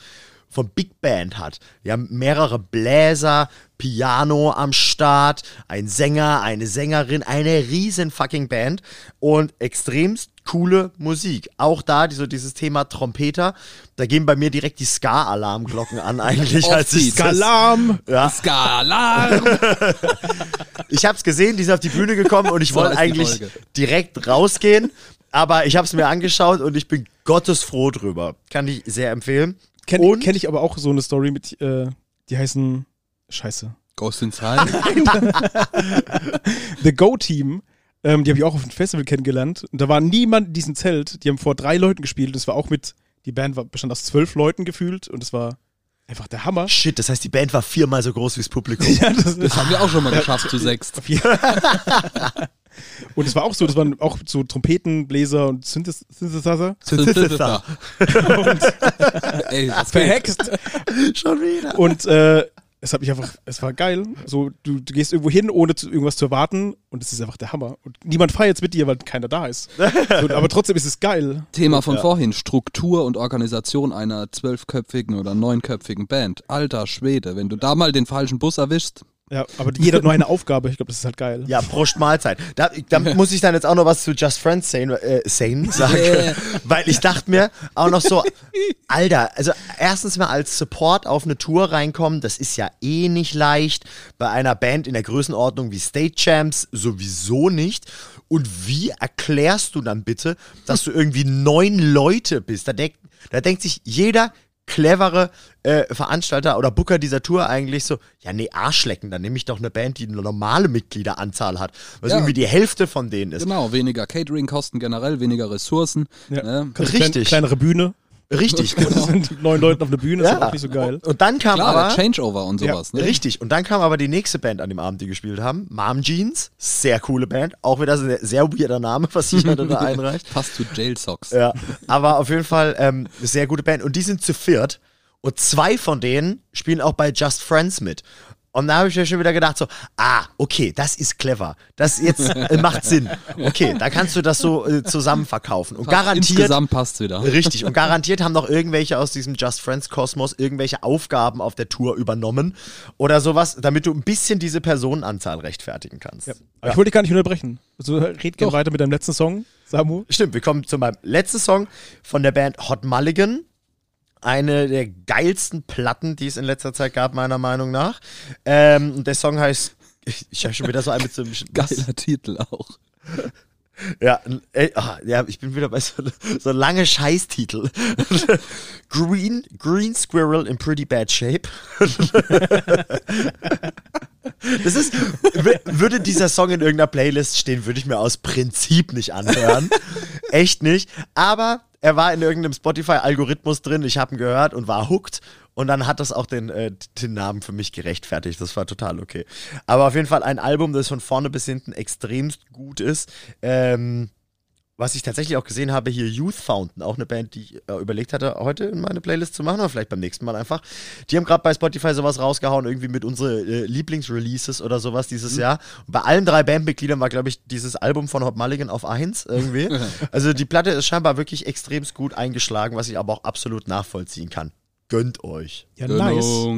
von Big Band hat. Wir haben mehrere Bläser, Piano am Start, ein Sänger, eine Sängerin, eine riesen fucking Band und extremst coole Musik. Auch da so dieses Thema Trompeter, da gehen bei mir direkt die Ska-Alarmglocken an *laughs* eigentlich. als ich das, Galam! ja, Skala! *laughs* ich habe es gesehen, die sind auf die Bühne gekommen und ich So wollte eigentlich direkt rausgehen, aber ich habe es mir angeschaut und ich bin gottesfroh drüber. Kann ich sehr empfehlen. Kenne Und- kenn ich aber auch so eine Story mit, äh, die heißen, scheiße, Ghost Inside? *laughs* The Go Team. Ähm, die habe ich auch auf einem Festival kennengelernt. Und da war niemand in diesem Zelt. Die haben vor drei Leuten gespielt. Das war auch mit, die Band war, bestand aus zwölf Leuten gefühlt. Und es war einfach der Hammer. Shit, das heißt, die Band war viermal so groß wie das Publikum. *laughs* Ja, das, Das haben wir auch schon mal geschafft zu sechst. Und es war auch so, das waren auch so Trompeten, Bläser und Synthes Synthesizer. Synthesizer. *laughs* Ey, das Verhext. Schon wieder. Und äh, es hat mich einfach, es war geil. So, du, du gehst irgendwo hin, ohne zu, irgendwas zu erwarten und es ist einfach der Hammer. Und niemand feiert mit dir, weil keiner da ist. So, aber trotzdem ist es geil. Thema von vorhin, Struktur und Organisation einer zwölfköpfigen oder neunköpfigen Band. Alter Schwede, wenn du da mal den falschen Bus erwischst, Ja, aber jeder hat nur eine Aufgabe. Ich glaube, das ist halt geil. Ja, Prost Mahlzeit. Da, da muss ich dann jetzt auch noch was zu Just Friends sagen, äh, sagen, sagen Yeah. weil ich dachte mir auch noch so, Alter, also erstens mal als Support auf eine Tour reinkommen, das ist ja eh nicht leicht. Bei einer Band in der Größenordnung wie State Champs sowieso nicht. Und wie erklärst du dann bitte, dass du irgendwie neun Leute bist? Da, denk, da denkt sich jeder clevere äh, Veranstalter oder Booker dieser Tour eigentlich so, ja nee, Arschlecken, dann nehme ich doch eine Band, die eine normale Mitgliederanzahl hat, was Ja. irgendwie die Hälfte von denen ist. genau, weniger Catering-Kosten generell, weniger Ressourcen. Ja. Ne? Richtig. Klein, kleinere Bühne. Richtig. Es *laughs* sind neun Leute auf einer Bühne, das ist auch nicht so geil. Und dann kam Klar, aber der Changeover und sowas. Ne? Richtig. Und dann kam aber die nächste Band an dem Abend, die gespielt haben. Mom Jeans. Sehr coole Band. Auch wieder so ein sehr weirder Name, was sich da da *laughs* einreicht. Passt zu Jail Socks. Ja. Aber auf jeden Fall ähm, sehr gute Band. Und die sind zu viert. Und zwei von denen spielen auch bei Just Friends mit. Und da habe ich mir schon wieder gedacht so, ah, okay, das ist clever. Das jetzt äh, macht Sinn. Okay, da kannst du das so äh, zusammen verkaufen. Und garantiert Insgesamt passt wieder. Richtig. Und garantiert haben noch irgendwelche aus diesem Just Friends Kosmos irgendwelche Aufgaben auf der Tour übernommen oder sowas, damit du ein bisschen diese Personenanzahl rechtfertigen kannst. Ja. Aber ich wollte dich gar nicht unterbrechen. Also red gerne weiter mit deinem letzten Song, Samu. Stimmt, wir kommen zu meinem letzten Song von der Band Hot Mulligan. Eine der geilsten Platten, die es in letzter Zeit gab, meiner Meinung nach. Ähm, und der Song heißt, *laughs* ich, ich habe schon wieder so ein mit so einem *laughs* Geiler Titel auch. *laughs* Ja, ey, ah, ja, ich bin wieder bei so, so lange Scheißtitel. Green, Green Squirrel in pretty bad shape. Das ist, würde dieser Song in irgendeiner Playlist stehen, würde ich mir aus Prinzip nicht anhören. Echt nicht. Aber er war in irgendeinem Spotify-Algorithmus drin, ich habe ihn gehört und war hooked. Und dann hat das auch den, äh, den Namen für mich gerechtfertigt. Das war total okay. Aber auf jeden Fall ein Album, das von vorne bis hinten extremst gut ist. Ähm, was ich tatsächlich auch gesehen habe, hier Youth Fountain, auch eine Band, die ich äh, überlegt hatte, heute in meine Playlist zu machen, oder vielleicht beim nächsten Mal einfach. Die haben gerade bei Spotify sowas rausgehauen, irgendwie mit unsere äh, Lieblingsreleases oder sowas dieses Jahr. Und bei allen drei Bandmitgliedern war, glaube ich, dieses Album von Hot Mulligan auf 1 irgendwie. *laughs* also die Platte ist scheinbar wirklich extremst gut eingeschlagen, was ich aber auch absolut nachvollziehen kann. Gönnt euch. Ja, nice.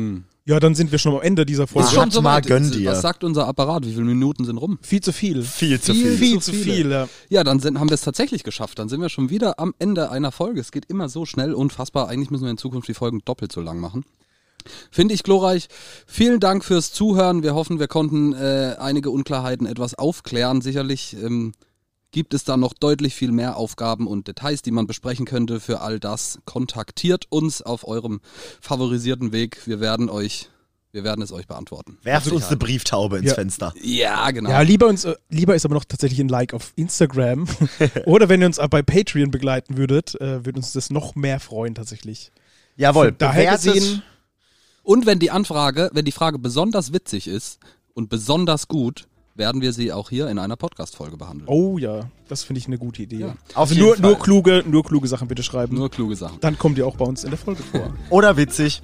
Ja, dann sind wir schon am Ende dieser Folge. Ist schon so mal, gönn dir. Was sagt unser Apparat? Wie viele Minuten sind rum? viel zu viel. Viel zu Viel. viel. Viel zu viele. viel, ja. Ja, dann sind, haben wir es tatsächlich geschafft. Dann sind wir schon wieder am Ende einer Folge. Es geht immer so schnell, unfassbar. Eigentlich müssen wir in Zukunft die Folgen doppelt so lang machen. Finde ich glorreich. Vielen Dank fürs Zuhören. Wir hoffen, wir konnten äh, einige Unklarheiten etwas aufklären. Sicherlich ähm, gibt es da noch deutlich viel mehr Aufgaben und Details, die man besprechen könnte. Für all das kontaktiert uns auf eurem favorisierten Weg. Wir werden euch, wir werden es euch beantworten. Werft uns eine. Brieftaube ins Ja. Fenster. Ja, genau. Ja, lieber, uns, lieber ist aber noch tatsächlich ein Like auf Instagram. *laughs* Oder wenn ihr uns bei Patreon begleiten würdet, äh, würde uns das noch mehr freuen tatsächlich. Jawohl, Von daher gesehen- Und wenn die Anfrage, wenn die Frage besonders witzig ist und besonders gut, werden wir sie auch hier in einer Podcast-Folge behandeln. Oh ja, das finde ich eine gute Idee. Ja. Auf also jeden nur, Fall. nur kluge, nur kluge Sachen bitte schreiben. Nur kluge Sachen. Dann kommt ihr auch bei uns in der Folge vor. *laughs* Oder witzig.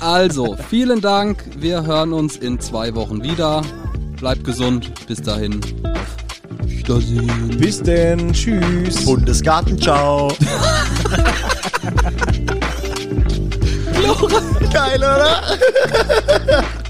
Also, vielen Dank. Wir hören uns in zwei Wochen wieder. Bleibt gesund. Bis dahin. Auf Wiedersehen. Bis denn, tschüss. Bundesgarten, ciao. *laughs* Geil, oder? *laughs*